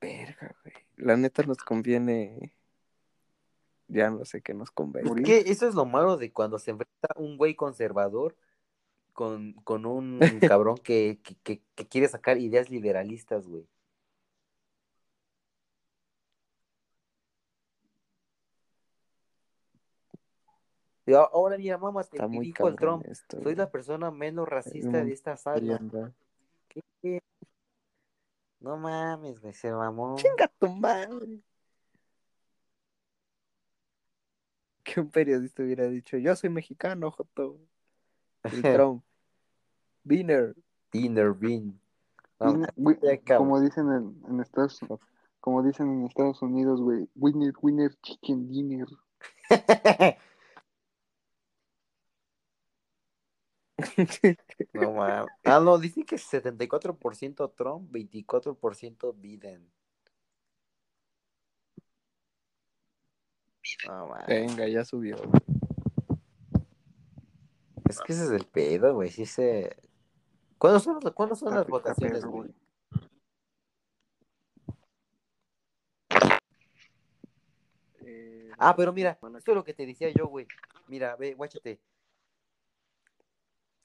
B: verga, güey. La neta nos conviene, ya no sé qué nos conviene.
D: Morir.
A: Es que eso es lo malo de cuando se enfrenta un güey conservador con, con un cabrón que, que, que- que quiere sacar ideas liberalistas, güey. Y a- ahora mira, mamá, te
B: muy
A: dijo el Trump,
B: esto.
A: soy la persona menos racista de esta sala. No mames, güey, se mamó.
B: Chinga tu madre. Que un periodista hubiera dicho, yo soy mexicano, Joto. [laughs] Trump. Wiener.
A: Dinner bean. No,
D: como dicen en, en Estados como dicen en Estados Unidos, güey, winner, winner, chicken dinner. [laughs]
A: No mames. Ah, no, dicen que 74% Trump, 24% Biden. No.
B: Venga, ya subió.
A: Es que ese es el pedo, güey. Sí se. ¿Cuándo son, ¿cuándo son las votaciones, güey? Ah, pero mira, esto es lo que te decía yo, güey. Mira, ve, guáchate.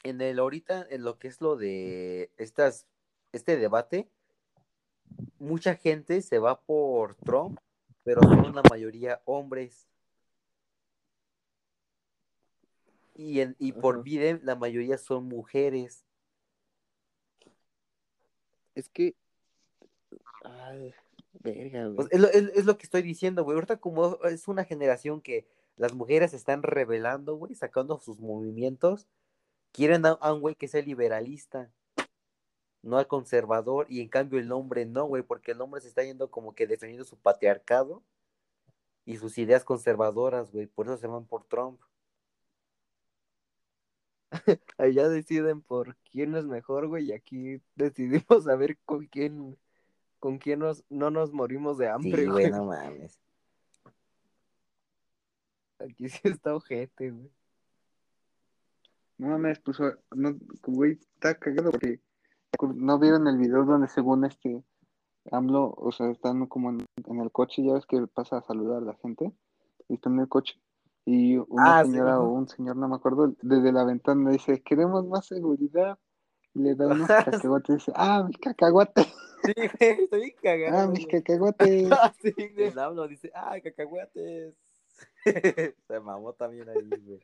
A: En el ahorita, en lo que es lo de estas, este debate, mucha gente se va por Trump, pero son la mayoría hombres. Y, en, y por. Biden, la mayoría son mujeres.
B: Es que. Ay, verga, güey.
A: Pues es, lo, es- es lo que estoy diciendo, güey. Ahorita como es una generación que las mujeres se están revelando, güey, sacando sus movimientos, quieren a, a un güey que sea liberalista, no al conservador, y en cambio el hombre no, güey, porque el hombre se está yendo como que defendiendo su patriarcado y sus ideas conservadoras, güey. Por eso se van por Trump. [laughs]
B: Allá deciden por quién es mejor, güey, y aquí [laughs] decidimos a ver con quién, con quién nos, no nos morimos de
A: Sí,
B: hambre,
A: güey,
B: güey.
A: no mames.
B: Aquí sí está ojete, güey.
D: No mames, pues, no, güey, está cagado porque no vieron el video donde según este AMLO, o sea, están como en, en el coche, ya ves que pasa a saludar a la gente, y está en el coche, y una
A: Ah,
D: señora o un señor, no me acuerdo, desde la ventana dice, queremos más seguridad, y le da [laughs] unos
A: Ah,
D: cacahuates y dice, ah, mi cacahuate.
A: Sí, güey, estoy bien cagado.
D: Ah, mis cacahuates. [laughs]
A: Ah, sí, güey. El AMLO dice, ay, cacahuates. [laughs] Se mamó también ahí, güey.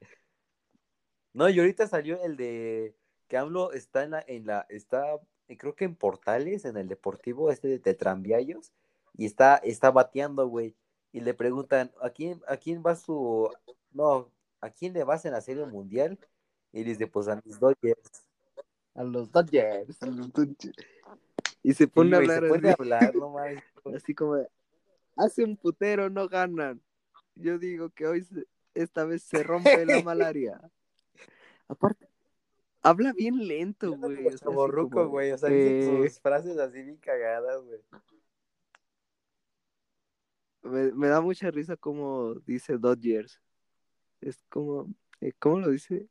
A: No, y ahorita salió el de que AMLO está en la, en la, está, eh, creo que en Portales, en el Deportivo este de, de Tranviarios, y está, está bateando, güey. Y le preguntan, ¿a quién, a quién va su, no, a quién le vas en la Serie Mundial? Y dice, pues a mis Dodgers.
B: A los Dodgers.
D: A los Dodgers.
B: Y se
A: Sí,
B: pone a hablar
A: se pone a
B: así,
A: hablar, no [laughs]
B: así como de, hace un putero no ganan. Yo digo que hoy se- esta vez se rompe la [laughs] malaria. Aparte, habla bien lento, güey. o sea, así
A: Chavorruco,
B: como,
A: güey. O sea, dice
B: eh,
A: sus frases así bien cagadas, güey.
B: Me, me da mucha risa como dice Dodgers. Es como, eh, ¿cómo lo dice?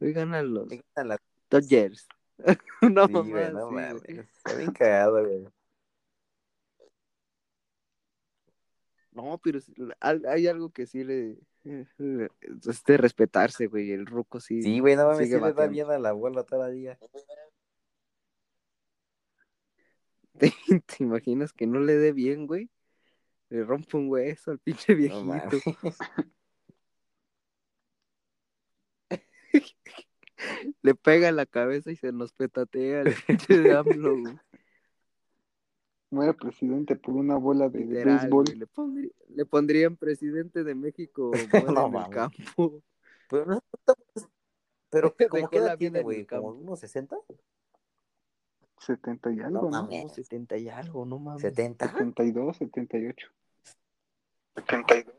B: Hoy ganan los
A: gustan las-
B: Dodgers. [laughs] no,
A: Sí, güey, no
B: sí,
A: mames.
B: güey.
A: Está bien cagado, güey.
B: No, pero hay algo que sí le... Es de respetarse, güey. El ruco sí.
A: Sí, güey, no mames, sí le da bien a la abuela todavía. [laughs]
B: ¿Te, te imaginas que no le dé bien, güey? Le rompe un hueso al pinche viejito. [laughs] le pega en la cabeza y se nos petatea el pinche de AMLO, güey.
D: Muere presidente por una bola de
B: Literal,
D: béisbol.
B: güey. Le, pondrí- le pondrían presidente de México [laughs]
A: No
B: en el
A: mames.
B: campo.
A: Pero no Pero como [laughs]
B: Dejó
A: que
B: la
A: edad
B: vida
A: tiene,
B: en
A: güey, como unos 60,
D: 70 y algo, ¿no?
A: mames.
B: No, 70 y algo, no mames.
A: 70.
D: 72, 78. 72.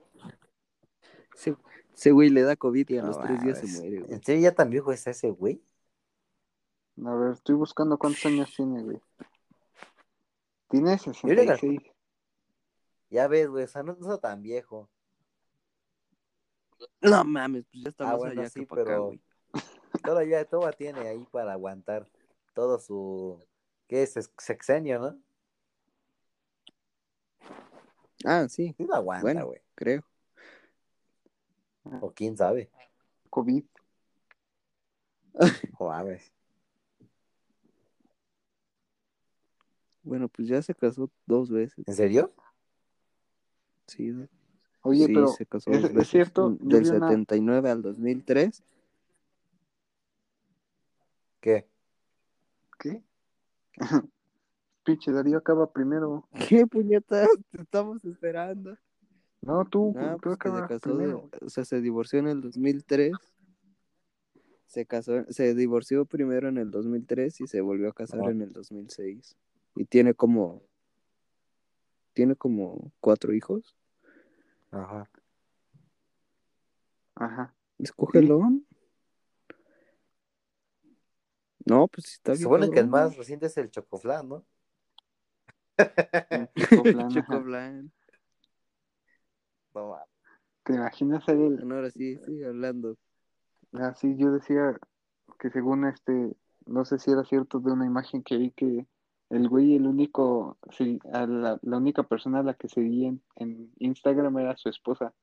B: Ese, ese güey le da COVID y a
A: No
B: los tres días se muere, güey.
A: ¿En serio ya tan viejo es ese güey?
D: A ver, estoy buscando cuántos años tiene, güey. Tiene
A: le
D: 66.
A: Ya ves, güey, o sea, no, está tan viejo.
B: No mames, pues ya está
A: Ah,
B: más
A: bueno,
B: allá
A: sí,
B: que para acá,
A: pero
B: güey. [laughs]
A: todavía, todavía tiene ahí para aguantar todo su, ¿qué es? Sexenio, ¿no?
B: Ah, sí,
A: Sí lo aguanta,
B: Bueno.
A: güey.
B: creo.
A: O quién sabe.
D: COVID. [laughs]
A: Ver.
B: Bueno, pues ya se casó dos veces.
A: ¿En serio?
B: Sí.
D: Oye,
B: sí,
D: pero
B: se casó
D: ¿es,
B: dos
D: es
B: veces.
D: cierto?
B: Del
D: vi una...
B: 79 al 2003.
A: ¿Qué?
D: ¿Qué? Pinche Darío acaba primero. [laughs]
B: ¿Qué puñetas? Te estamos esperando.
D: No, tú,
B: Ah,
D: tú
B: pues que se casó, de- o sea, se divorció en el 2003. Se casó, se divorció primero en el 2003 y se volvió a casar en el 2006. Y tiene como, tiene como cuatro hijos.
A: Ajá.
D: Ajá.
B: Escógelo. No, pues sí está bien.
A: Supone que el más reciente es el Chocoflan, ¿no?
D: Chocoflan, [laughs] ajá.
A: No.
D: ¿Te imaginas a él?
B: Bueno, ahora sí, sigue hablando.
D: Así yo decía que según este, no sé si era cierto de una imagen que vi que el güey, el único, sí, a la, la única persona a la que seguía en, en Instagram era su esposa.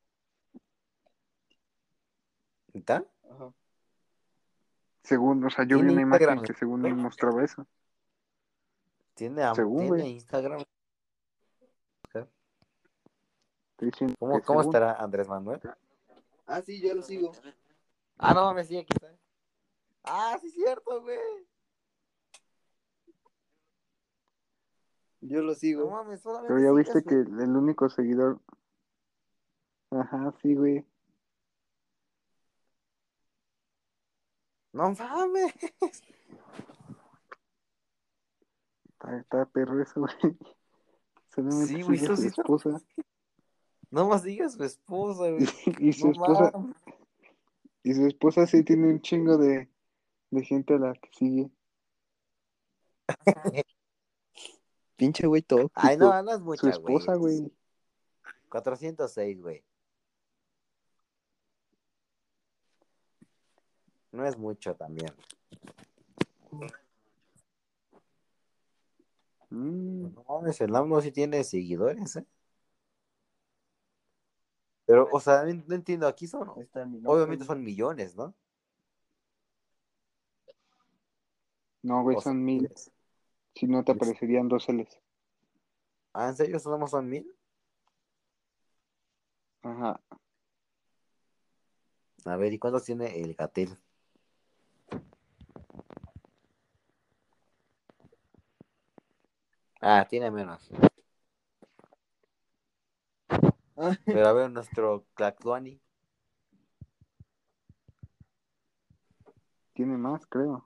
A: ¿Está?
D: Según, o sea, yo vi
A: ¿Tiene
D: una imagen que según mostraba eso.
A: ¿Tiene,
D: Según,
A: ¿tiene. Instagram? ¿Cómo, cómo estará Andrés Manuel?
B: Ah, sí, yo lo sigo.
A: Ah, no mames, sí, aquí está. Ah, sí, es cierto, güey.
B: Yo lo
A: No
B: sigo.
A: mames, solamente
D: Pero ya viste que el único seguidor. Ajá, sí, güey.
A: No mames.
D: Está, está perro eso, güey. Solamente
A: Sí, güey, eso
D: su
A: sí
D: esposa.
A: No más digas su esposa, güey. [laughs]
D: Y, y su
A: No
D: esposa,
A: mames.
D: y su esposa sí tiene un chingo de, de gente a la que sigue. [laughs]
B: Pinche güey tóxico.
A: Ay, no, no es
D: Su
A: mucha,
D: esposa, güey.
A: 406, güey. No es mucho también.
D: Mm,
A: No mames, el AMLO sí tiene seguidores, ¿eh? Pero, o sea, no, entiendo, aquí son, obviamente son millones, ¿no?
D: No, güey,
A: O
D: son
A: sea,
D: mil. Si no te aparecerían dos L's.
A: ¿Ah, en serio? ¿Somos son mil?
D: Ajá.
A: A ver, ¿y cuántos tiene el Gatel? Ah, tiene menos. [laughs] Pero a ver, nuestro Clactuani.
D: Tiene más, creo.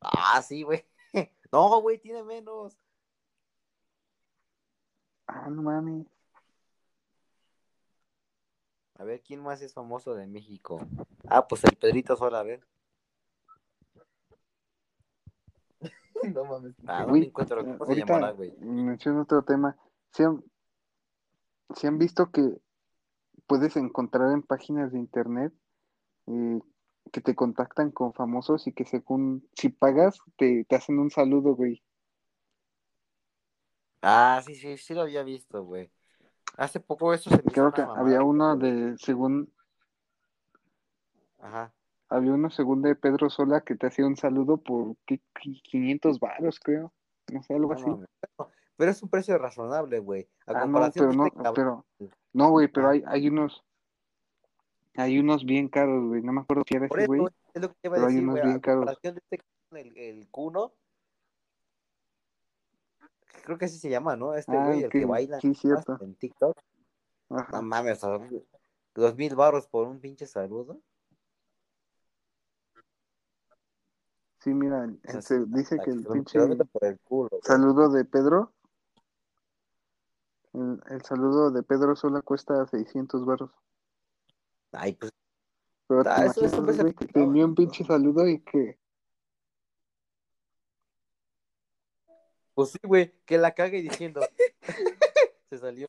A: Ah, sí, güey. [laughs] No, güey, tiene menos.
D: Ah, no mames.
A: A ver, ¿quién más es famoso de México? Ah, pues el Pedrito Sola, a ver. [laughs]
B: no mames.
A: Ah, no me encuentro. ¿Cómo se llamará, güey?
D: menciono otro tema. ¿Se han, se han visto que puedes encontrar en páginas de internet eh, que te contactan con famosos y que según, si pagas, te, te hacen un saludo, güey?
A: Ah, sí, sí, sí lo había visto, güey. Hace poco eso se me
D: Creo que había uno de, según,
A: Ajá.
D: Había uno según de Pedro Sola que te hacía un saludo por ¿qué? 500 varos, creo. No sé, algo
A: No
D: así.
A: Pero, es un precio razonable, güey. A
D: Ah, no, pero no,
A: este
D: pero, no, güey, pero
A: Ah.
D: hay, hay unos, hay unos bien caros, güey. No me acuerdo quién era ese güey.
A: es lo que te iba a
D: pero hay
A: decir,
D: unos bien
A: A
D: caros.
A: de este el, el Cuno. Creo que así se llama, ¿no? Este
D: Ah,
A: güey, el que baila
D: sí,
A: en TikTok.
D: Ajá.
A: No mames, dos mil baros por un pinche saludo.
D: Sí, mira, el-
A: sí, está-
D: dice que el pinche
A: por el culo,
D: saludo de Pedro, el, el saludo de Pedro Sola cuesta 600 varos.
A: Ay, pues,
D: Pero te
A: Ah, eso- eso
D: imaginas,
A: me hace
D: güey, que te
A: picado,
D: envía un pinche saludo y que,
A: pues sí, güey, que la cague diciendo. [laughs] se salió.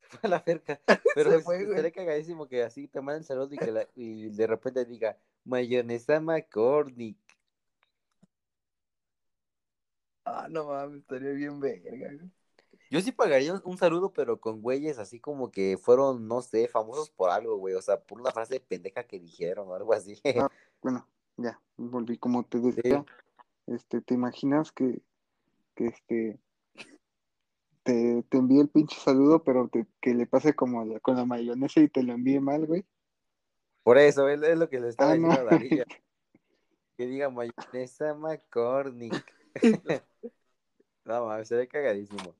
A: Fue [laughs] a la cerca. [laughs] Pero
B: Se fue,
A: estaría cagadísimo que así te manden saludo y que la- y de repente diga mayonesa McCormick.
B: Ah, no mames, estaría bien verga, güey.
A: Yo sí pagaría un, saludo, pero con güeyes así como que fueron, no sé, famosos por algo, güey. O sea, por una frase pendeja que dijeron o algo así. [laughs]
D: Ah. bueno, ya, volví como te decía, este, te imaginas que, que este, te, te envíe el pinche saludo, pero te- que le pase como la- con la mayonesa y te lo envíe mal, güey.
A: Por eso, es, es lo que le estaba
D: Ah, no.
A: diciendo a Daría. [laughs] Que diga mayonesa McCormick. [laughs] no mames, se ve cagadísimo.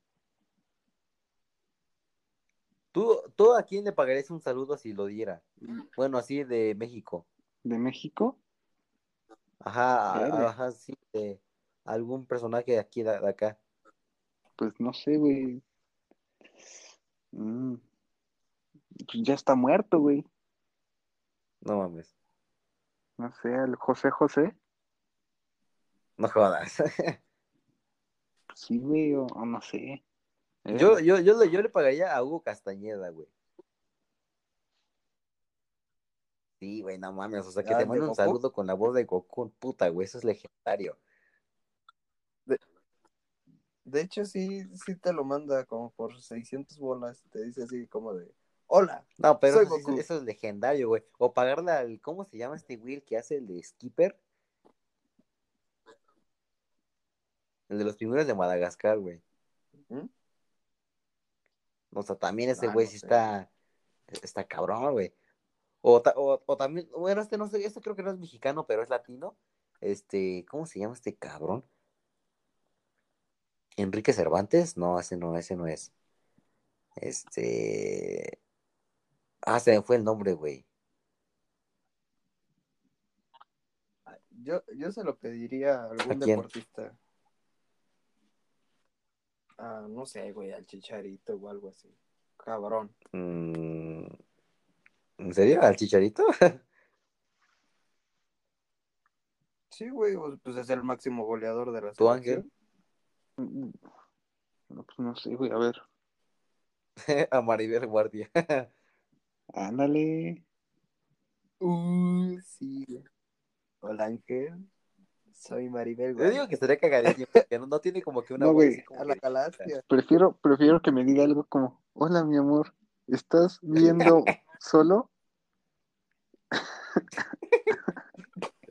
A: ¿Tú, ¿Tú a quién le pagarías un saludo si lo diera? Bueno, así de México.
D: ¿De México?
A: Ajá, a- ajá, sí, de algún personaje de aquí, de, de acá.
D: Pues no sé, güey. Mm. Pues ya está muerto, güey.
A: No mames,
D: No sé, al José José.
A: no jodas. [laughs]
D: Sí, güey, o, o no sé. Eh,
A: yo, yo, yo, le, yo le pagaría a Hugo Castañeda, güey. Sí, güey, no mames, o sea, que
B: Ah,
A: te
B: ¿el de
A: mande un
B: Goku?
A: saludo con la voz de Goku, puta, güey, eso es legendario.
B: De hecho, sí, sí te lo manda como por 600 bolas. Te dice así como de, hola.
A: No, pero
B: Soy
A: eso, sí-
B: Goku.
A: eso es legendario, güey. O pagarle al, ¿cómo se llama este el que hace el de Skipper? El de los pingüinos de Madagascar, güey.
B: ¿Mm?
A: O sea, también ese
B: Ah,
A: güey
B: no
A: sí
B: sé.
A: está, está cabrón, güey. O, o también, bueno, este no sé, este creo que no es mexicano, pero es latino. Este, ¿cómo se llama este cabrón? Enrique Cervantes, no, ese no, ese no es. Este. Ah, se me fue el nombre, güey.
B: Yo, yo se lo pediría a algún deportista. Ah, no sé, güey, al chicharito o algo así. Cabrón.
A: Mm, ¿En serio? ¿Al chicharito? [laughs]
B: Sí, güey, pues es el máximo goleador de la
A: ¿Tu
B: selección.
D: mm, No, pues no sé, güey, a ver. [laughs]
A: A Maribel Guardia. [laughs]
D: Ándale.
B: Uh, sí. Hola, Ángel. Soy Maribel,
A: Yo
B: güey.
A: digo que estaría cagadísimo, porque no, no tiene como que una
D: No,
A: voz
D: güey.
A: así como
B: A la galaxia.
D: Prefiero, prefiero que me diga algo como, hola, mi amor, ¿estás [laughs] viendo solo?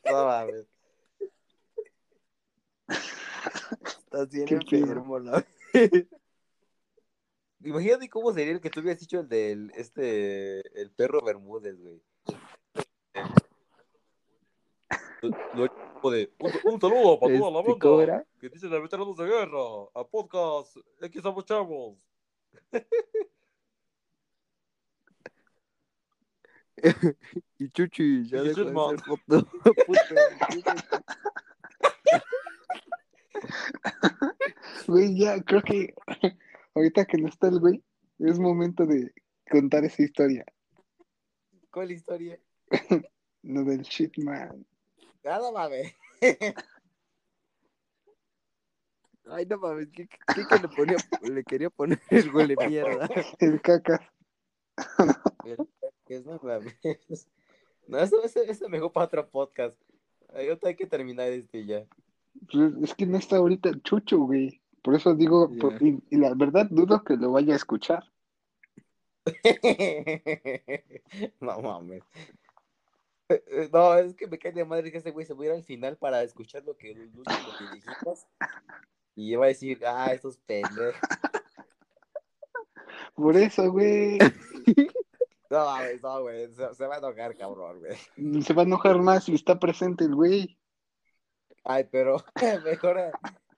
A: No mames.
B: Estás bien
D: Qué
B: enfermo, la
A: Imagínate cómo sería el que tú hubieras dicho el del, este, el perro Bermúdez, güey. Lo- lo- de, un, un saludo para toda la
B: Este, ¿cómo
A: banda
B: era?
A: que dicen a veteranos de guerra, a podcast X somos chavos. [laughs]
B: Y Chuchi, ya
A: Y
B: dejó de ser foto. [laughs] Puto.
D: Güey, ya creo que ahorita que no está el güey, es momento de contar esa historia.
A: ¿Cuál historia? [laughs]
D: Lo del shitman.
A: Nada mames. [laughs]
B: Ay, no mames, ¿qué, qué, qué le, ponía, le quería poner el huele mierda? [laughs]
D: El cacas.
A: Que es no mames. No, eso, eso, eso mejor para otro podcast. Ahorita hay que terminar este ya.
D: Pues es que no está ahorita el chucho, güey. Por eso digo, por- y, y la verdad dudo que lo vaya a escuchar. [laughs]
A: No mames. Eh, eh, No, es que me cae de madre que ese güey se va a ir al final para escuchar lo que, lo último que dijimos. Y va a decir, ah, estos pendejos.
D: Por eso, güey. [laughs]
A: No mames, no, güey. Se, se va a enojar, cabrón, güey.
D: Se va a enojar más si está presente el güey.
A: Ay, pero [laughs] mejor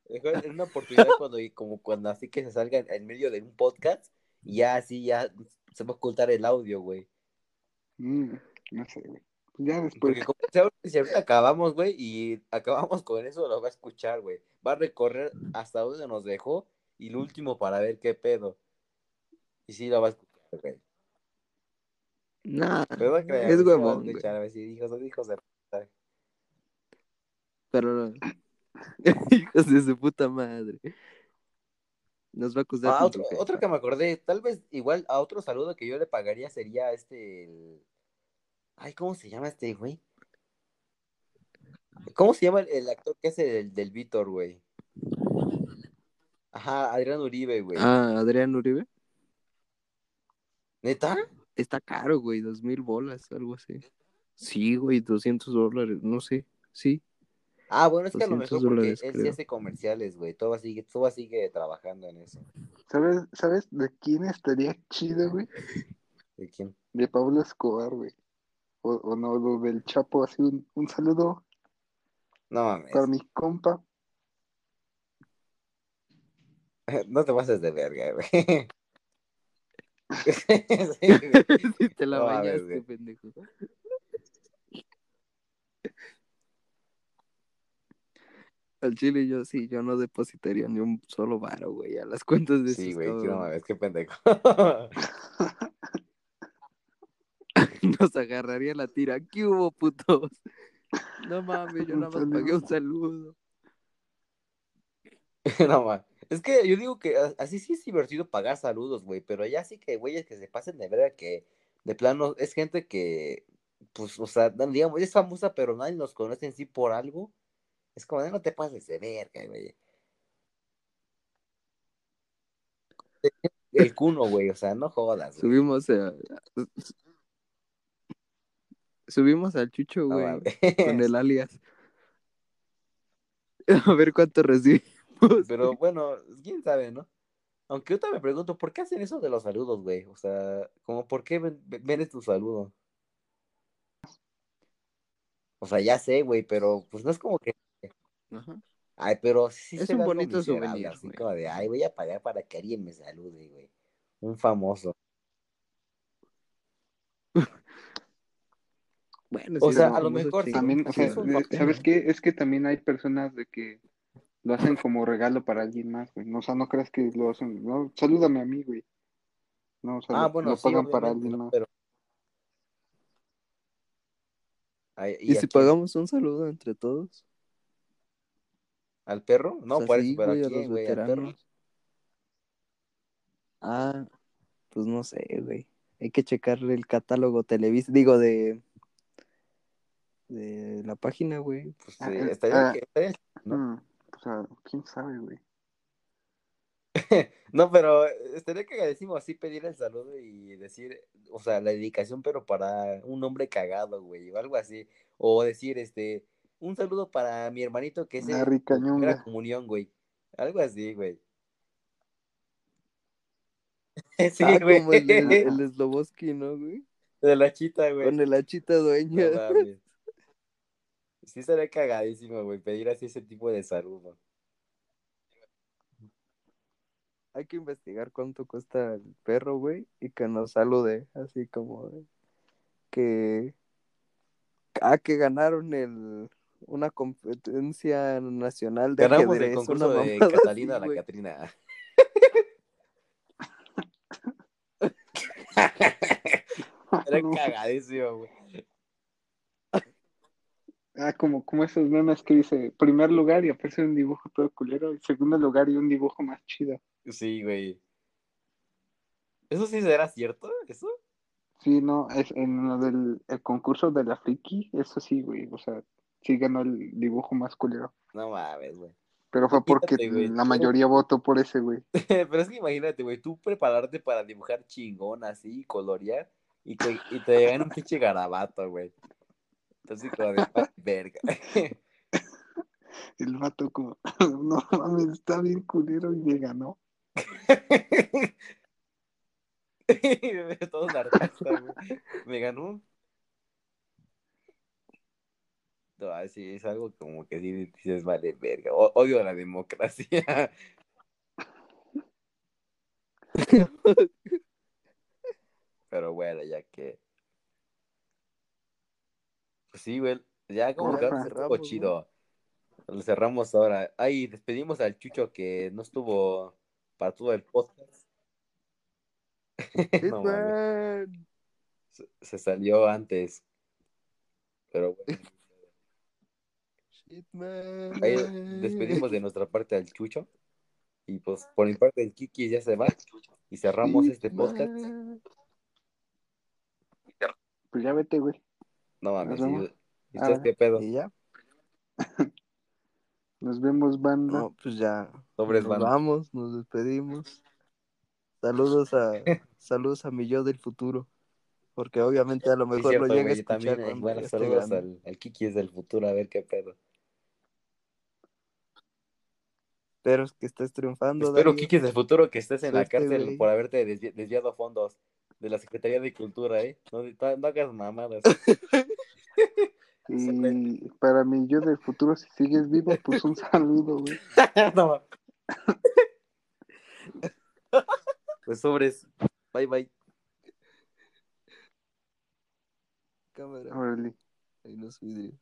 A: en una oportunidad cuando, como cuando así que se salga en, medio de un podcast y ya así ya se va a ocultar el audio, güey.
D: Mm, no sé, güey. Ya después.
A: Porque como si ahorita, acabamos, güey, y acabamos con eso, lo va a escuchar, güey. Va a recorrer hasta donde nos dejó y el último para ver qué pedo. Y sí, lo va a escuchar, güey.
B: Nah,
A: Pero no
B: es huevón, güey.
A: escuchar, a ver si hijos, hijos de puta.
B: Pero [laughs] hijos de su puta madre. Nos va a acusar
A: Ah, otro, otro que me acordé, tal vez igual a otro saludo que yo le pagaría sería este. el- Ay, ¿cómo se llama este, güey? ¿Cómo se llama el, el actor que hace el del Víctor, güey? Ajá, Adrián Uribe, güey.
B: Ah, Adrián Uribe.
A: ¿Neta?
B: Está caro, güey, dos mil bolas, algo así. Sí, güey, 200 dólares, no sé, sí.
A: Ah, bueno, es que a lo
B: 200
A: mejor porque
B: dólares,
A: él sí hace comerciales, güey. Todo sigue, todo sigue trabajando en eso.
D: ¿Sabes, ¿Sabes de quién estaría chido, güey?
A: ¿De quién?
D: De Pablo Escobar, güey. O, o no, lo del Chapo, así un, un saludo
A: No mames.
D: para mi compa. [laughs]
A: No te pases de verga, güey. [laughs] [laughs] Sí,
B: te la
A: No
B: bañaste, pendejo. Al chile yo sí, yo no depositaría ni un solo varo, güey, a las [laughs] cuentas de
A: Sí, güey, que no
B: cabrones.
A: mames, qué pendejo. [laughs]
B: Nos agarraría la tira. ¿Qué hubo, putos? No mames, yo [laughs] nada más pagué un saludo.
A: No mames. Es que yo digo que así sí es divertido pagar saludos, güey, pero ya sí que güeyes que se pasen de verga que de plano es gente que, pues, o sea, digamos, es famosa, pero nadie los conoce en sí por algo. Es como, no te pases de verga, güey. El cuno, güey, o sea, no jodas, güey.
B: Subimos a... Subimos al chucho, güey, con el alias. A ver cuánto recibimos.
A: Pero bueno, quién sabe, ¿no? Aunque yo también me pregunto, ¿por qué hacen eso de los saludos, güey? O sea, como, ¿por qué ven, ven tu saludo? O sea, ya sé, güey, pero pues no es como que,
B: Ajá.
A: ay, pero sí
B: Es
A: se
B: un bonito souvenir,
A: así
B: güey.
A: como de, ay, voy a pagar para que alguien me salude, güey. Un famoso. [laughs]
B: Bueno,
A: O
B: sí,
A: sea, a lo mejor sí,
D: También, o sea, ¿sabes qué? Es que también hay personas de que lo hacen como regalo para alguien más, güey. No, o sea, no creas que lo hacen, no, salúdame a mí, güey. No, o sea,
A: Ah,
D: lo,
A: bueno,
D: lo
A: sí,
D: pagan para alguien
A: ¿no?
D: más.
A: Pero... Ay,
B: ¿Y
A: a
B: si pagamos un saludo entre todos?
A: ¿Al perro? No,
B: Pues
A: por
B: así,
A: eso, pero ¿a
B: güey, a
A: quién,
B: los
A: güey? ¿Al perro?
B: veteranos. Ah, pues no sé, güey. Hay que checarle el catálogo Televisa, digo, de de la página, güey.
A: Pues
D: Ah,
A: sí, estaría,
D: ah,
A: que- estaría ¿no?
D: Mm, o sea, quién sabe, güey. [laughs]
A: No, pero estaría que decimos así pedir el saludo y decir, o sea, la dedicación, pero para un hombre cagado, güey, o algo así. O decir, este, un saludo para mi hermanito que es
D: La
A: primera comunión, güey. Algo así, güey. [laughs] Sí,
B: Ah,
A: güey.
B: como el Sloboski, ¿no, güey?
A: De la chita, güey.
B: Con el hachita dueña.
A: No mames. [laughs] Sí sería cagadísimo, güey, pedir así ese tipo de saludo.
B: Hay que investigar cuánto cuesta el perro, güey, y que nos salude, así como de que ah, que ganaron el una competencia nacional de
A: Ganamos
B: ajedrez,
A: el concurso de Catalina
B: así,
A: a la. Catrina. [laughs] Era cagadísimo, güey.
D: Ah, como, como esos memes que dice primer lugar y aparece un dibujo todo culero, y segundo lugar y un dibujo más chido.
A: Sí, güey. ¿Eso sí será cierto? ¿Eso?
D: Sí, no, es en lo del el concurso de la friki, eso sí, güey, o sea, sí ganó el dibujo más culero.
A: No mames, güey.
D: Pero fue porque
A: Imagínate,
D: la mayoría votó por ese, güey. [laughs]
A: Pero es que imagínate, güey, tú prepararte para dibujar chingón así, colorear, y te, y te llegan un pinche garabato, güey. Entonces, como de "Ah, verga. [laughs]
D: El vato como, [laughs] no mames, está bien culero y me ganó.
A: Todos artistas, güey. Me ganó. No, ah, sí, es algo como que sí dices, vale, verga. O- odio la democracia. [laughs] Pero bueno, ya que. Pues sí, güey. Ya como que ahora
B: cerramos,
A: chido. Lo cerramos ahora. Ay, despedimos al Chucho que no estuvo para todo el podcast. [laughs] No. Se, se salió antes. Pero bueno. Ahí despedimos de nuestra parte al Chucho. Y pues por mi parte el Kiki ya se va. Y cerramos este podcast.
D: Pues ya vete, güey.
A: No mames. ¿Y,
D: Ah,
A: qué pedo?
B: Y ya, [laughs]
D: Nos vemos, banda.
B: no, pues ya.
A: Sobres,
B: nos
A: banda.
B: vamos, nos despedimos. Saludos a [laughs] saludos a mi yo del futuro. Porque obviamente a lo
A: Sí,
B: mejor
A: cierto,
B: lo llega a escuchar
A: también,
B: esté
A: saludos al, al Kiki es del futuro, a ver qué pedo.
B: Espero que estés triunfando,
A: Espero,
B: Darío.
A: Kiki es del futuro, que estés en la cárcel por haberte desvi- desviado fondos de la Secretaría de Cultura, ¿eh? No, no- no hagas mamadas. [laughs] [laughs]
D: Y para mí, yo del futuro, si sigues vivo, pues un saludo, güey. [laughs]
A: No. Pues sobres. Bye, bye.
B: Cámara,
D: Órale.
B: ahí los vidrios.